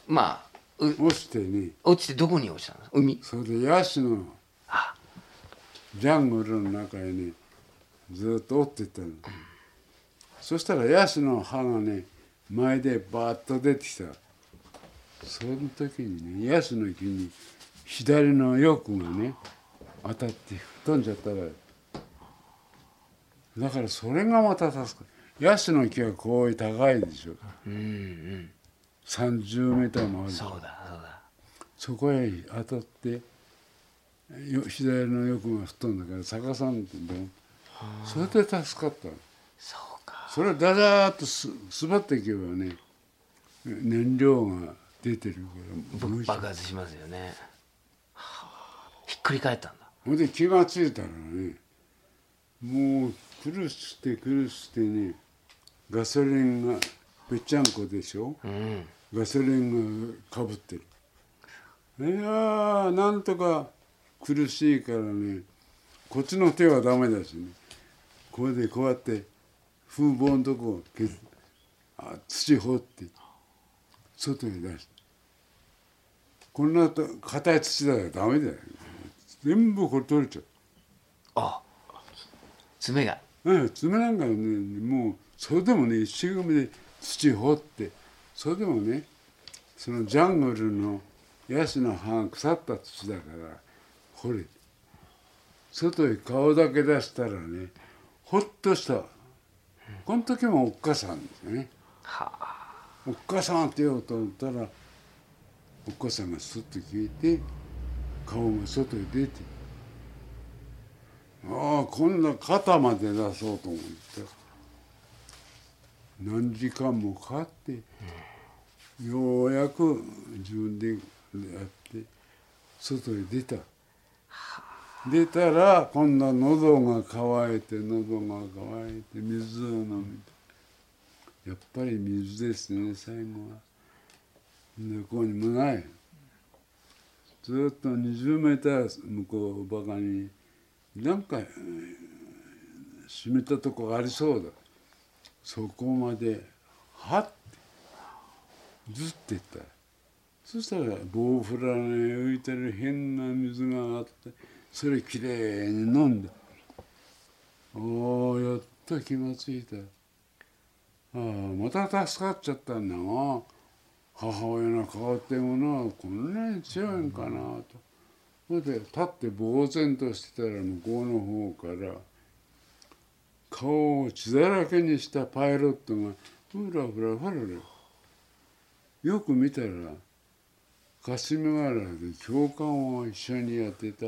[SPEAKER 2] まあう
[SPEAKER 4] 落ちてね。
[SPEAKER 2] 落ちてどこに落ちたの？海？
[SPEAKER 4] それでヤシの
[SPEAKER 2] あ。
[SPEAKER 4] ジャングルの中へねずっと追ってったの、そしたらヤシの葉がね前でバーッと出てきた。その時にねヤシの木に左の翼がね当たって吹っ飛んじゃったらだからそれがまた助かる。ヤシの木はこういう高いでしょ。
[SPEAKER 2] うんうん
[SPEAKER 4] 30メーターもある。
[SPEAKER 2] そうだそうだ。
[SPEAKER 4] そこへ当たってよ左の翼が吹っ飛んだから逆さんってんだよ。それで助かったの。
[SPEAKER 2] そうか。
[SPEAKER 4] それをダダーッとす滑っていけばね燃料が出てるから
[SPEAKER 2] 爆発しますよね。はあ。ひっくり返ったんだ。
[SPEAKER 4] ほんで気が付いたらねもう苦しくて苦しくてねガソリンがぺっちゃんこでしょ？
[SPEAKER 2] うん。
[SPEAKER 4] ガソリンがかぶってる。いやーなんとか苦しいからね。こっちの手はダメだしね。これでこうやって風防のとこを削あ土掘って外へ出して。こんなと硬い土だよダメだよ全部これ取れちゃう。
[SPEAKER 2] あ爪が。
[SPEAKER 4] うん爪なんかねもうそれでもね一生懸命で土掘ってそれでもねそのジャングルのヤシの葉が腐った土だから掘れて外へ顔だけ出したらねほっとした。この時もおっかさんですよね。
[SPEAKER 2] はあ。
[SPEAKER 4] おっかさんって言おうと思ったらおっかさんがスッと消えて顔が外へ出てああ今度は肩まで出そうと思って何時間もかかって、ようやく自分でやって外へ出た。出たら今度は喉が渇いて喉が渇いて水を飲みたやっぱり水ですね最後は。向こうにもない。ずっと20メーター向こうばかになんか湿ったとこがありそうだ。そこまではってずってった。そしたら棒フラに浮いてる変な水があってそれきれいに飲んで。おおやっと気がついた。ああまた助かっちゃったんだな母親の顔ってものはこんなに強いんかなと。それで立って呆然としてたら向こうの方から顔を血だらけにしたパイロットがふらふらふらふら。よく見たら霞ヶ浦で教官を一緒にやってた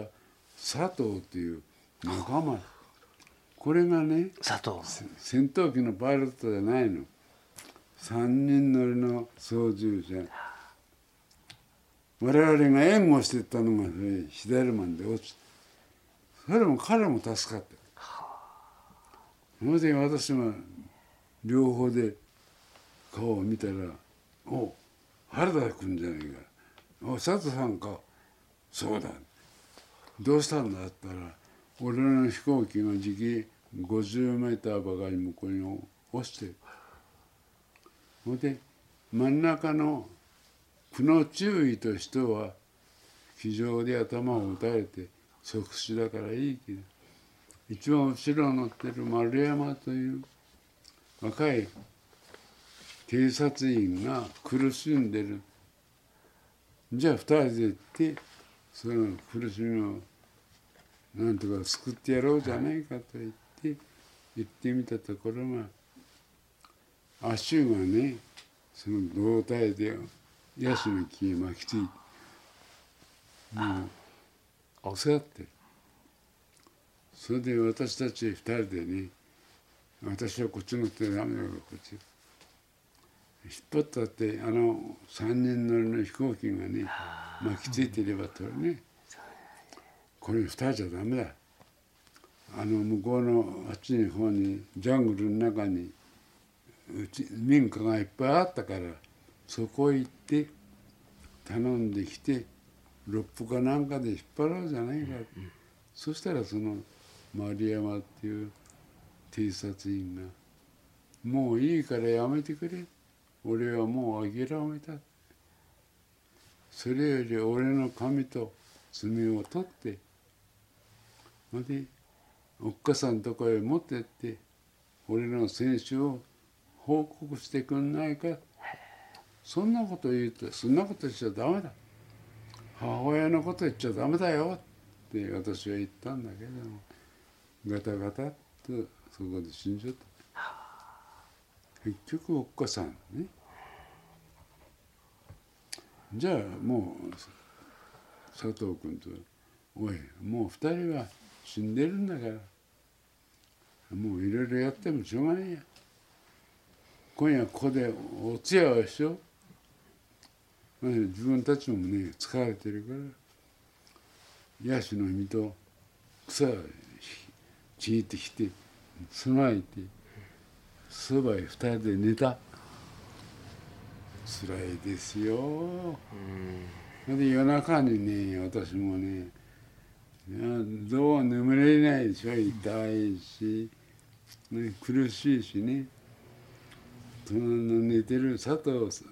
[SPEAKER 4] 佐藤っていう仲間。これがね
[SPEAKER 2] 佐藤。
[SPEAKER 4] 戦闘機のパイロットじゃないの。3人乗りの操縦者。我々が援護してたのがそれ左マンで落ちたそれも彼も助かったそれで私が両方で顔を見たら「お原田君じゃないか」「お佐藤さんか」「そうだ」「どうしたんだ?」ったら俺の飛行機が時期50メーターばかり向こうに落ちてほんで真ん中の苦の注意としては非常で頭を打たれて即死だからいいけど。一番後ろに乗ってる丸山という若い警察員が苦しんでる。じゃあ二人で行ってその苦しみをなんとか救ってやろうじゃないかと言って行ってみたところが足がねその胴体でヤシの木に巻きついてもう腐ってる。それで私たち二人でね私はこっち乗ってダメだからこっち。引っ張ったってあの3人乗りの飛行機がね巻きついてればとね。これ二人じゃダメだ。あの向こうのあっちの方にジャングルの中にうち民家がいっぱいあったからそこへ行って頼んできてロップかなんかで引っ張ろうじゃないか、そしたらその丸山っていう偵察員が「もういいからやめてくれ。俺はもう諦めた」それより俺の髪と爪を取って。ほんでおっかさんとこへ持ってって。俺の選手を報告してくんないか。そんなこと言うとそんなことしちゃダメだ。母親のこと言っちゃダメだよ。って私は言ったんだけども。ガタガタっとそこで死んじゃった。結局おっかさんね。じゃあもう佐藤君と「おいもう二人は死んでるんだから。もういろいろやってもしょうがないや。今夜ここでお通夜をしよう。自分たちもね疲れてるから。ヤシの実と草をちいてきて備えてそばへ二人で寝た。辛いですよ。で夜中にね私もねどう眠れないでしょ痛いし、ね、苦しいしね。隣の寝てる佐藤さん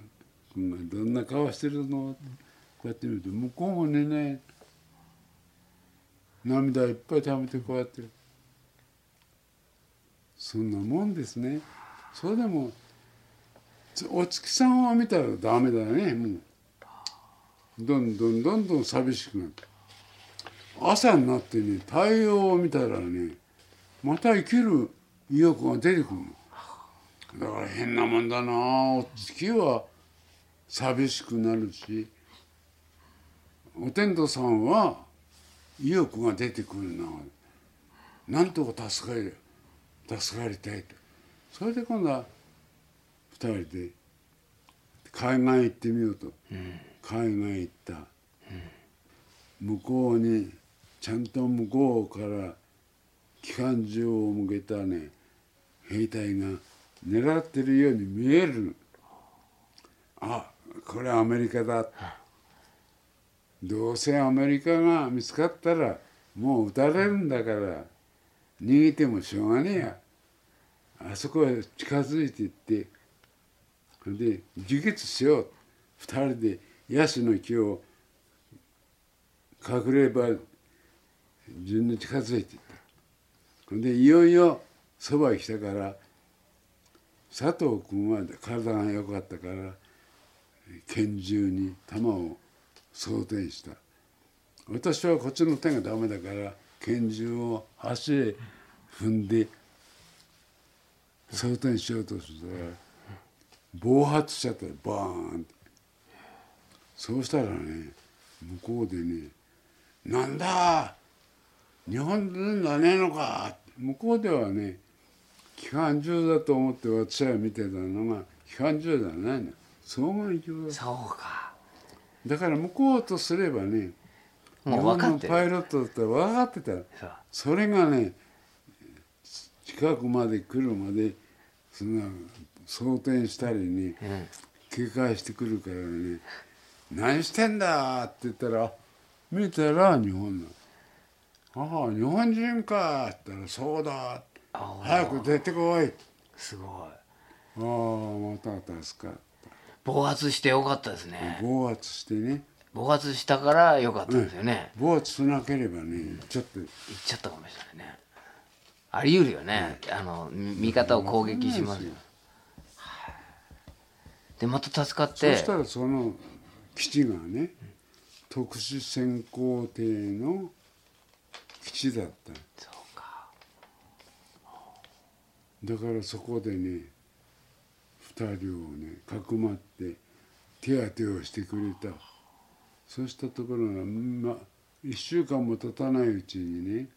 [SPEAKER 4] 君がどんな顔してるの？こうやって見ると向こうも寝ない。涙いっぱい溜めてこうやってるそんなもんですね。それでもお月さんを見たらダメだねもう。どんどんどんどん寂しくなって朝になってね太陽を見たらねまた生きる意欲が出てくるだから変なもんだな。お月は寂しくなるしお天道さんは意欲が出てくるな。なんとか助かる。助かりたい。とそれで今度は2人で海岸行ってみようと、うん、海岸行った、うん、向こうにちゃんと向こうから機関銃を向けたね兵隊が狙ってるように見えるあこれアメリカだ。どうせアメリカが見つかったらもう撃たれるんだから。逃げてもしょうがねえや。あそこへ近づいていって。で自決しよう。二人でヤシの木を隠れば順に近づいていった。でいよいよそばへ来たから佐藤君は体が良かったから拳銃に弾を装填した。私はこっちの手がダメだから拳銃を足へ踏んで装填しようとしたら暴発しちゃったよバーンって。そうしたらね向こうでね「なんだ日本人じゃねえのか」向こうではね機関銃だと思って私は見てたのが機関銃じゃないの。双眼鏡だ
[SPEAKER 2] そうか。
[SPEAKER 4] だから向こうとすればね
[SPEAKER 2] もう分かってる
[SPEAKER 4] 日本のパイロットだったら分かってた
[SPEAKER 2] そう
[SPEAKER 4] それがね近くまで来るまでそんな装填したりね
[SPEAKER 2] うん
[SPEAKER 4] 警戒してくるからね「何してんだ!」って言ったら見たら日本の「ああ日本人か!」って言ったら「そうだ!」早く出てこい!」
[SPEAKER 2] すごい
[SPEAKER 4] ああまた助かっ
[SPEAKER 2] 暴発してよかったです
[SPEAKER 4] た
[SPEAKER 2] ね
[SPEAKER 4] 暴発してね
[SPEAKER 2] 暴発したからよかったですよね、
[SPEAKER 4] 暴発しなければねちょっと。
[SPEAKER 2] 行っちゃったかもしれないね。あり得るよね、あのみ味方を攻撃しますでまた助かっ
[SPEAKER 4] そ
[SPEAKER 2] て
[SPEAKER 4] したらその基地がね特殊潜航艇の基地だった。
[SPEAKER 2] そうか。
[SPEAKER 4] だからそこでね2人をねかくまって手当てをしてくれたそうしたところが、ま、1週間も経たないうちにね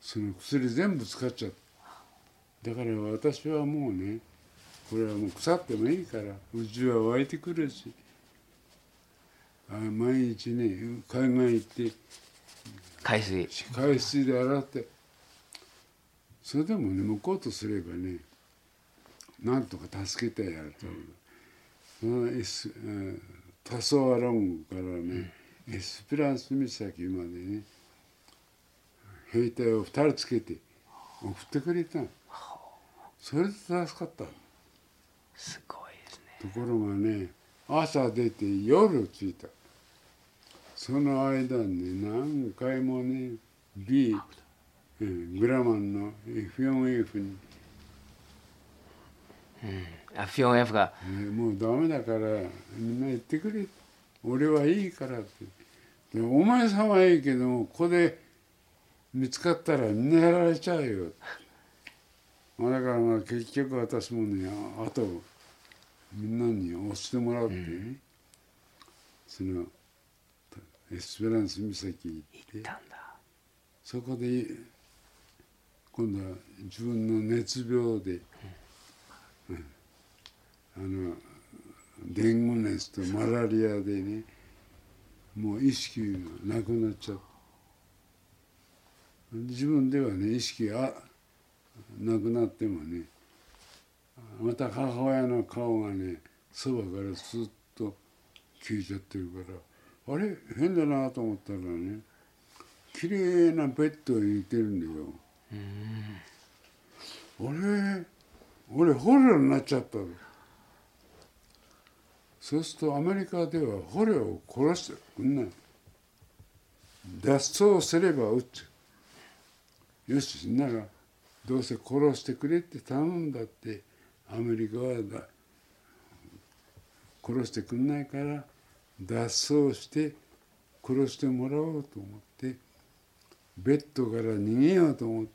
[SPEAKER 4] その薬全部使っちゃった。だから私はもうねこれはもう腐ってもいいからうちは湧いてくるし。あ毎日ね海岸行って
[SPEAKER 2] 海水。
[SPEAKER 4] 海水で洗って。それでもね向こうとすればねなんとか助けてやると、そのエスえータソアロングからね、エスペランス岬までね兵隊を2人つけて送ってくれたの。それで助かった。の
[SPEAKER 2] すごいですね。
[SPEAKER 4] ところがね朝出て夜着いた。その間にね何回もね B えーグラマンの F4F に、
[SPEAKER 2] あフィオン F が。
[SPEAKER 4] ねもうダメだからみんな言ってくれ。俺はいいからって。でお前さんはいいけどもここで見つかったらみんなやられちゃうよ。まあだからまあ結局私もねああとみんなに押してもらってね、そのエスペランス岬行って
[SPEAKER 2] 行ったんだ。
[SPEAKER 4] そこで今度は自分の熱病で、うんあのデング熱とマラリアでねもう意識がなくなっちゃった。自分ではね意識がなくなってもねまた母親の顔がねそばからスッと消えちゃってるからあれ？変だなと思ったらね綺麗なベッドに寝てるんだよ。俺俺捕虜になっちゃったのそうするとアメリカでは捕虜を殺してくんない脱走すれば撃つ。よしならどうせ殺してくれって頼んだってアメリカはだ。殺してくんないから脱走して殺してもらおうと思ってベッドから逃げようと思って。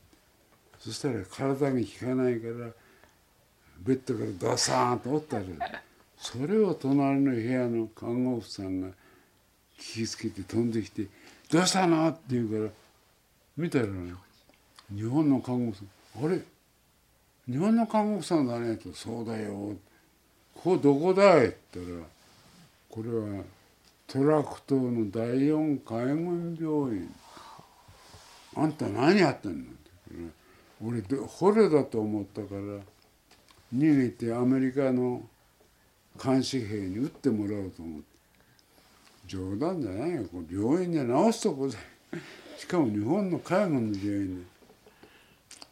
[SPEAKER 4] そしたら体に効かないからベッドからドサーンと折ったらそれを隣の部屋の看護婦さんが聞きつけて飛んできて「どうしたの?」って言うから見たらね日本の看護婦さん「あれ？日本の看護婦さんだね」と「そうだよ」ここどこだい?」って言ったら「これはトラク島の第四海軍病院」「あんた何やってんの?」って言うから俺で捕虜だと思ったから逃げてアメリカの監視兵に撃ってもらおうと思って。冗談じゃないよ。これ病院で治すとこでしかも日本の海軍の病院で。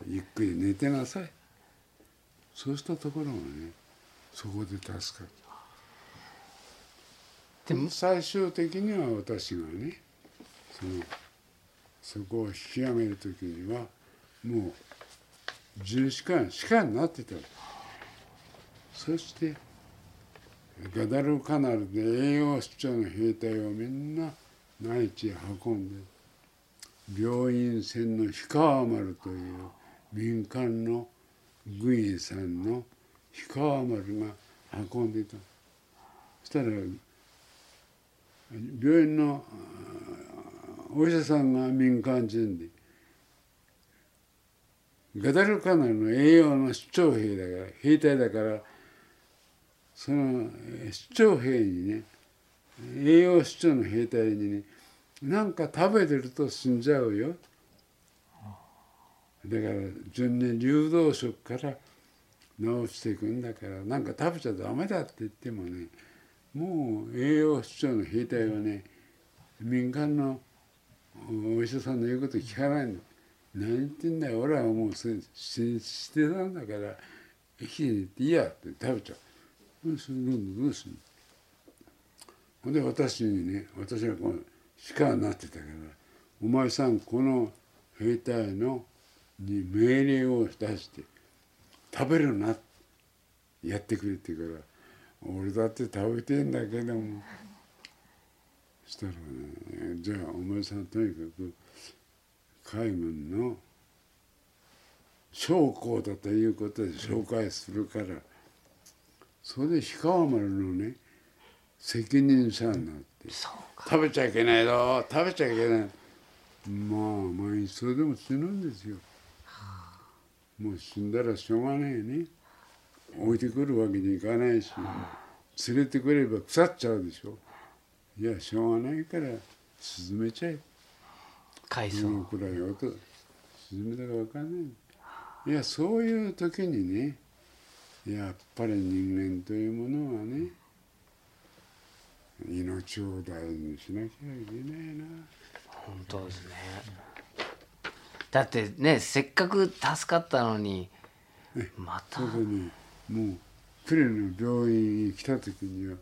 [SPEAKER 4] ゆっくり寝てなさい。そうしたところがねそこで助かる。
[SPEAKER 2] でも。
[SPEAKER 4] 最終的には私がねそのそこを引き上げる時にはもう巡視官士官になってた。そしてガダルカナルで栄養失調の兵隊をみんな内地へ運んで病院船の氷川丸という民間の軍医さんの氷川丸が運んでいた。そしたら病院のお医者さんが民間人でガダルカナルの栄養の出張兵だから兵隊だからそのえー出張兵にね栄養出張の兵隊にねなんか食べてると死んじゃうよ。だから順に流動食から治していくんだからなんか食べちゃダメだって言ってもねもう栄養失調の兵隊はね民間のお医者さんの言うこと聞かないの。何言ってんだよ。俺はもう死死してたんだから生きていっていいやって食べちゃう。ほんで私にね私がこの鹿になってたから「お前さんこの兵隊のに命令を出して食べるなやってくれって言うから俺だって食べてんだけども。したらねじゃあお前さんとにかく海軍の将校だということで紹介するからそれで氷川丸のね責任者になって食べちゃいけないぞ食べちゃいけない。まあ毎日それでも死ぬんですよ。もう死んだらしょうがないね。置いてくるわけにいかないし連れてくれば腐っちゃうでしょ。いやしょうがないから沈めちゃえ。
[SPEAKER 2] 海
[SPEAKER 4] どの
[SPEAKER 2] 藻
[SPEAKER 4] くらい音沈めたか分かんない。いやそういう時にねやっぱり人間というものはね命を大事にしなきゃいけないな。
[SPEAKER 2] 本当ですね。だってねせっかく助かったのにまた。
[SPEAKER 4] そこにもう呉の病院に来た時には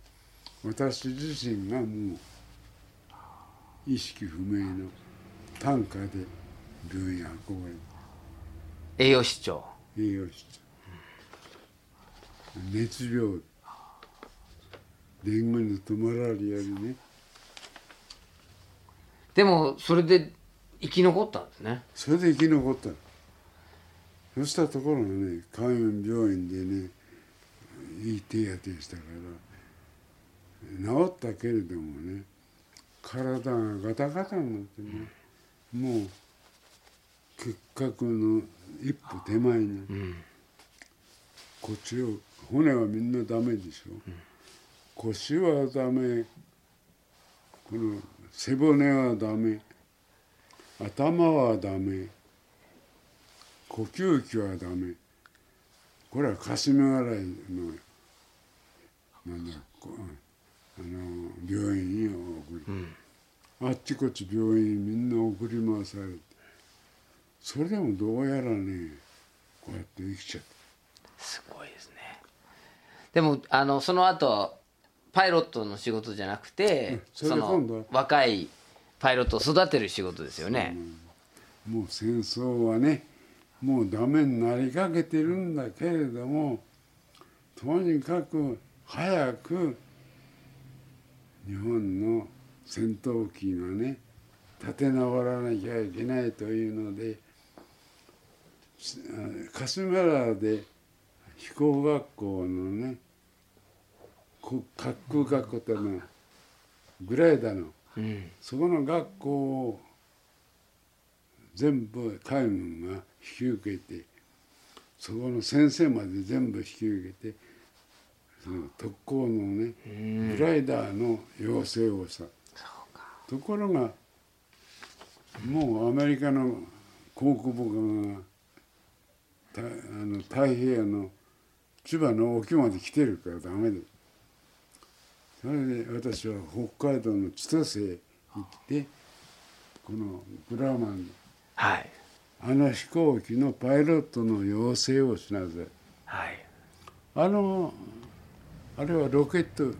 [SPEAKER 4] 私自身がもう意識不明の担架で病院に運ばれ
[SPEAKER 2] 栄養失調。
[SPEAKER 4] て栄養失調熱病デング熱とマラリアでね。
[SPEAKER 2] でもそれで生き残ったんですね。
[SPEAKER 4] それで生き残ったの。そしたところがね海運病院でねいい手当てしたから治ったけれどもね体がガタガタになってねもう結核の一歩手前に、
[SPEAKER 2] うん。
[SPEAKER 4] こっちを骨はみんなダメでしょ。う、腰はダメ。この背骨はダメ。頭はダメ。呼吸器はダメ。これは霞ヶ浦のなんだあの病院に送り、あっちこっち病院にみんな送り回されて。それでもどうやらねこうやって生きちゃった。
[SPEAKER 2] すごい。でもあのその後パイロットの仕事じゃなくて、
[SPEAKER 4] うんそ
[SPEAKER 2] その若いパイロットを育てる仕事ですよね、
[SPEAKER 4] もう戦争はねもうダメになりかけてるんだけれどもとにかく早く日本の戦闘機がね立て直らなきゃいけないというので霞ヶ浦で飛行学校のねこ滑空学校ってのはグライダーの
[SPEAKER 2] うん。
[SPEAKER 4] そこの学校を全部海軍が引き受けてそこの先生まで全部引き受けてその特攻のね
[SPEAKER 2] うん。
[SPEAKER 4] グライダーの要請をさ
[SPEAKER 2] そうか。
[SPEAKER 4] ところがもうアメリカの航空母艦がたあの太平洋の千葉の沖まで来てるからダメでそれで私は北海道の千歳へ行ってこのグラマン
[SPEAKER 2] はい。
[SPEAKER 4] あの飛行機のパイロットの養成をしなさい。
[SPEAKER 2] はい。
[SPEAKER 4] あのあれはロケット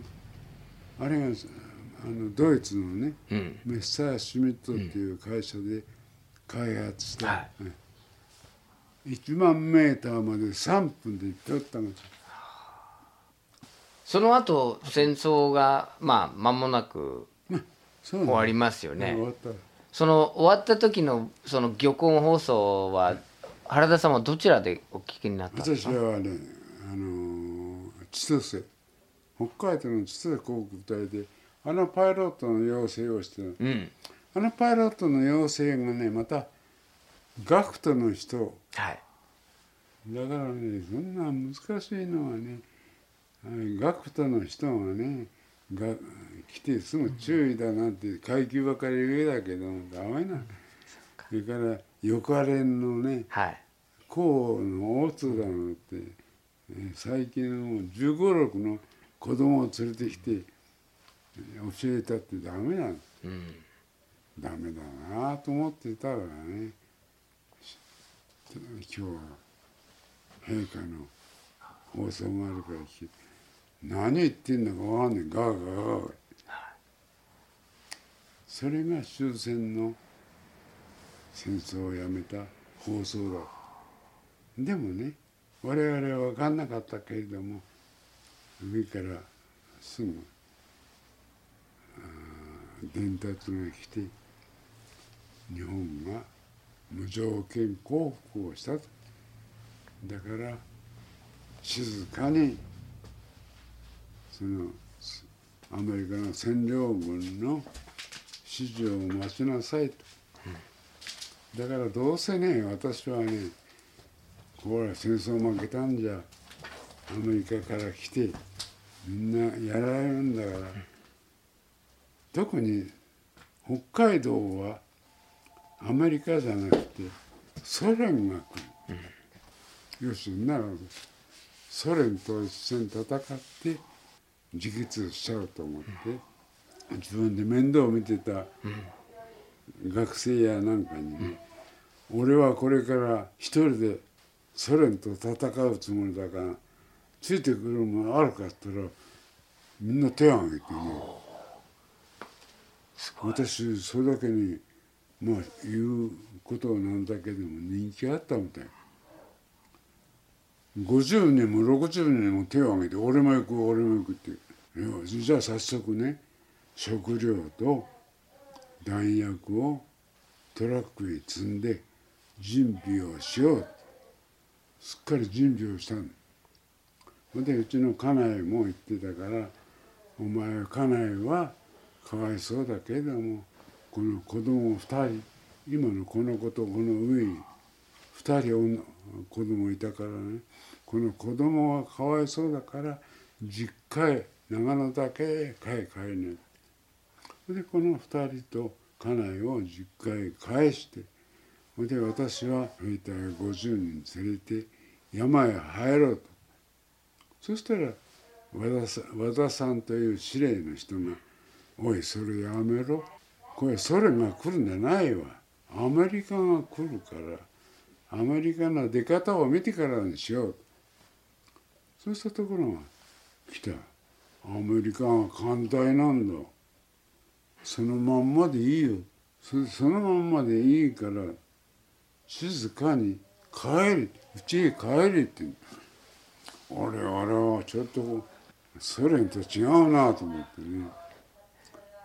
[SPEAKER 4] あれがあのドイツのね
[SPEAKER 2] うん。
[SPEAKER 4] メッサーシュミットっていう会社で開発した、
[SPEAKER 2] は
[SPEAKER 4] うん1万メーターまで3分で行っておったんです
[SPEAKER 2] その後戦争がまあ間もなく終わりますよね。その終わった時のその漁港放送は原田さんはどちらでお聞きになったんです
[SPEAKER 4] 私
[SPEAKER 2] か
[SPEAKER 4] はねあのー千歳。北海道の千歳航空隊であのパイロットの養成をして。た
[SPEAKER 2] うん。
[SPEAKER 4] あのパイロットの養成がねまた学徒の人。
[SPEAKER 2] はい。
[SPEAKER 4] だからねそんな難しいのはねはい学徒の人がねが来てすぐ注意だなんて階級ばかり上だけどダメなそれからよかれんのね
[SPEAKER 2] はい。
[SPEAKER 4] こうの大津だなんて、えー最近もう1 5 6の子供を連れてきてえー教えたってダメなの。
[SPEAKER 2] うん。
[SPEAKER 4] ダメだなと思ってたらね今日は陛下の放送があるから聞いて何言ってんのかわかんないガーガーガーガーそれが終戦の戦争をやめた放送だ。でもね我々は分かんなかったけれども上からすぐ伝達が来て日本が無条件降伏をしたと。だから静かにそのアメリカの占領軍の指示を待ちなさいと、だからどうせね私はねこれは戦争負けたんじゃアメリカから来てみんなやられるんだから、特に北海道はアメリカじゃなくてソ連が来る、よしならソ連と一緒に戦って自決しちゃうと思って、自分で面倒を見てた学生やなんかにね、俺はこれから一人でソ連と戦うつもりだからついてくるものあるかって言ったらみんな手を挙げてね私それだけにまあ言うことなんだけども人気あったみたい。50人も60人も手を挙げて俺も行く俺も行くっていやじゃあ早速ね食料と弾薬をトラックに積んで準備をしようすっかり準備をしたの。ほんでうちの家内も言ってたから「お前家内はかわいそうだけどもこの子供2人今のこの子とこの上に2人女子供いたからね。この子供はかわいそうだから実家へ長野だけへ帰帰ね。でこの2人と家内を実家へ返してそれで私は兵隊50人連れて山へ入ろうと。そしたら和田さ和田さんという司令の人が「おいそれやめろ。これソ連が来るんじゃないわ。アメリカが来るからアメリカの出方を見てからにしよう」そうしたところが来た。アメリカが艦隊なんだ。そのまんまでいいよ。そそのまんまでいいから静かに帰れうちへ帰れって俺あれはちょっとソ連と違うなと思ってね。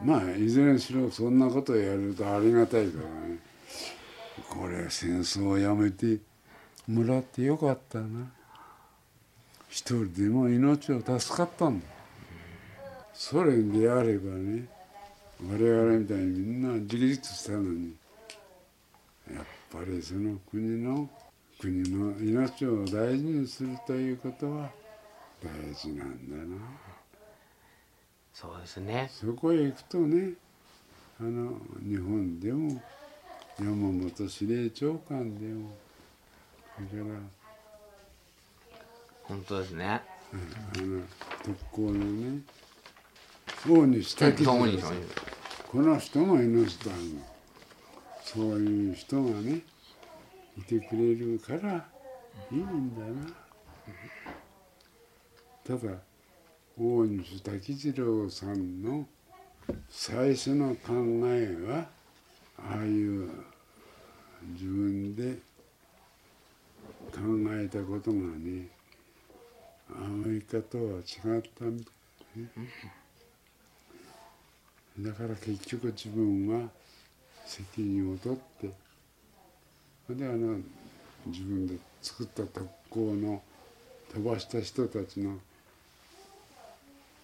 [SPEAKER 4] まあいずれにしろそんなことをやるとありがたいからね。これ戦争をやめてもらってよかったな。一人でも命を助かったんだ。ソ連であればね我々みたいにみんな自立したのにやっぱりその国の国の命を大事にするということは大事なんだな。
[SPEAKER 2] そうですね。
[SPEAKER 4] そこへ行くとねあの日本でも山本司令長官でもそれから
[SPEAKER 2] 本当ですね。
[SPEAKER 4] あの特攻のね大西滝
[SPEAKER 2] そう
[SPEAKER 4] 次郎さん。この人も命だそういう人がねいてくれるからいいんだな。ただ大西滝次郎さんの最初の考えはああいう自分で考えたことがねアメリカとは違ったみたいね。だから結局自分は責任を取ってそれであの自分で作った特攻の飛ばした人たちの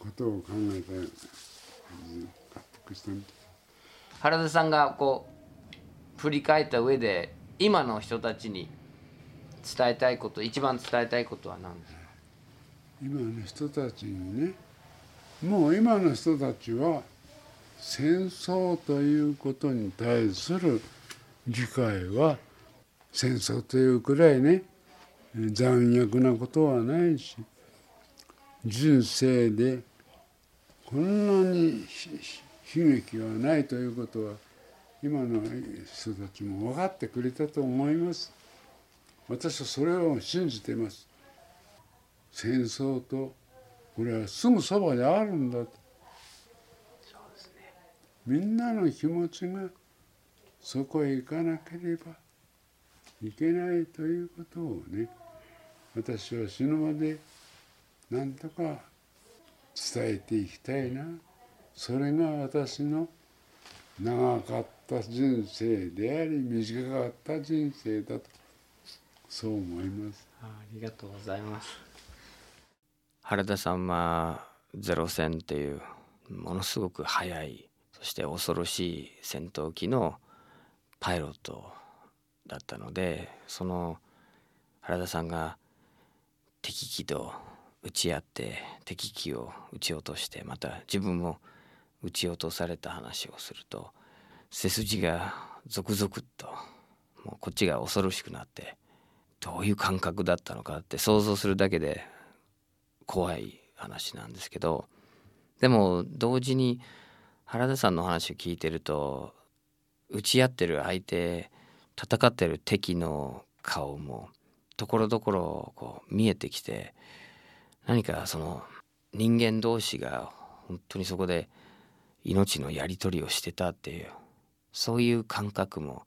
[SPEAKER 4] ことを考えて納得した
[SPEAKER 2] 原田さんがこう振り返った上で今の人たちに伝えたいこと一番伝えたいことは何ですか？
[SPEAKER 4] 今の人たちにねもう今の人たちは戦争ということに対する理解は戦争というくらいね残虐なことはないし人生でこんなに悲劇はないということは今の人たちも分かってくれたと思います。私はそれを信じています。戦争とこれはすぐそばにあるんだと。みんなの気持ちがそこへ行かなければいけないということをね私は死ぬまでなんとか伝えていきたいな。それが私の長かった人生であり短かった人生だと。そう思います。
[SPEAKER 2] ありがとうございます。原田さんはゼロ戦っていうものすごく速いそして恐ろしい戦闘機のパイロットだったのでその原田さんが敵機と撃ち合って敵機を撃ち落としてまた自分も撃ち落とされた話をすると背筋がゾクゾクっともうこっちが恐ろしくなってどういう感覚だったのかって想像するだけで怖い話なんですけどでも同時に原田さんの話を聞いてると打ち合ってる相手戦ってる敵の顔もところどころこう見えてきて何かその人間同士が本当にそこで命のやり取りをしてたっていうそういう感覚も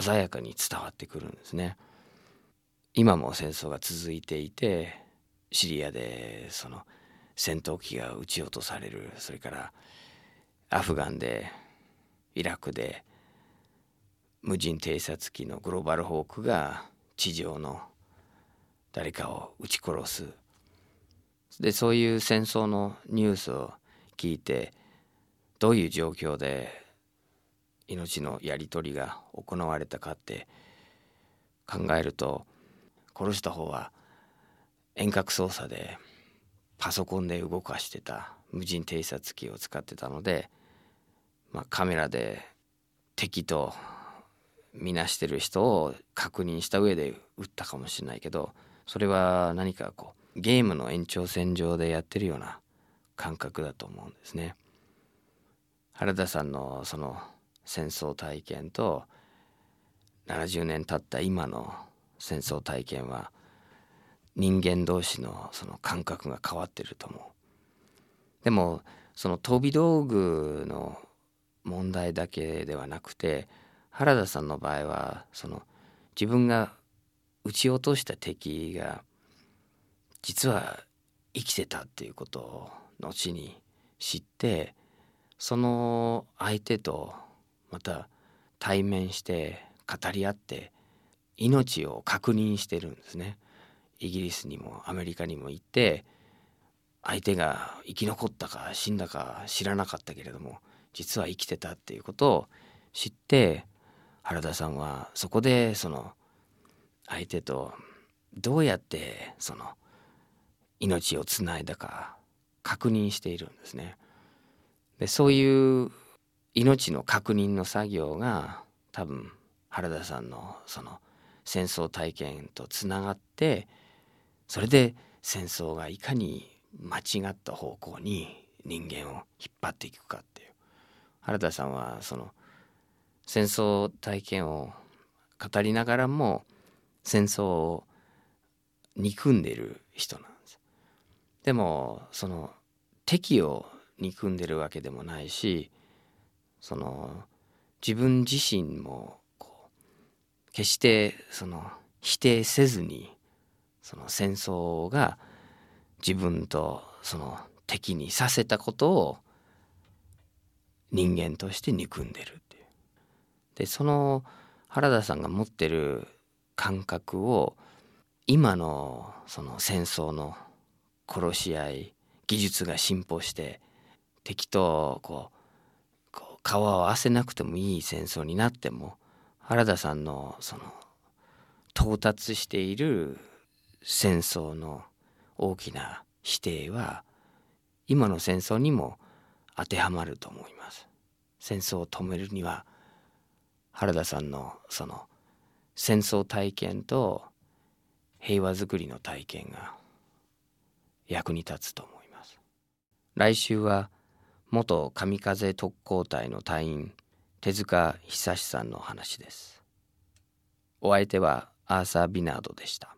[SPEAKER 2] 鮮やかに伝わってくるんですね。今も戦争が続いていてシリアでその戦闘機が撃ち落とされるそれからアフガンでイラクで無人偵察機のグローバルホークが地上の誰かを撃ち殺すでそういう戦争のニュースを聞いてどういう状況で命のやり取りが行われたかって考えると殺した方は遠隔操作でパソコンで動かしてた無人偵察機を使ってたので、まあ、カメラで敵と見なしてる人を確認した上で撃ったかもしれないけどそれは何かこうゲームの延長線上でやってるような感覚だと思うんですね。原田さんのその戦争体験と70年経った今の戦争体験は人間同士のその感覚が変わってると思う。でもその飛び道具の問題だけではなくて原田さんの場合はその自分が撃ち落とした敵が実は生きてたっていうことを後に知ってその相手とまた対面して語り合って命を確認してるんですね。イギリスにもアメリカにも行って相手が生き残ったか死んだか知らなかったけれども実は生きてたっていうことを知って原田さんはそこでその相手とどうやってその命をつないだか確認しているんですね。でそういう命の確認の作業が多分原田さんのその戦争体験とつながってそれで戦争がいかに間違った方向に人間を引っ張っていくかっていう原田さんはその戦争体験を語りながらも戦争を憎んでる人なんでもその敵を憎んでるわけでもないしその自分自身も決してその否定せずにその戦争が自分とその敵にさせたことを人間として憎んでるっていう。でその原田さんが持ってる感覚を今のその戦争の殺し合い技術が進歩して敵とこうこう顔を合わせなくてもいい戦争になっても原田さんのその到達している戦争の大きな否定は今の戦争にも当てはまると思います。戦争を止めるには原田さんのその戦争体験と平和づくりの体験が役に立つと思います。来週は元神風特攻隊の隊員手塚久志さんの話です。お相手はアーサー・ビナードでした。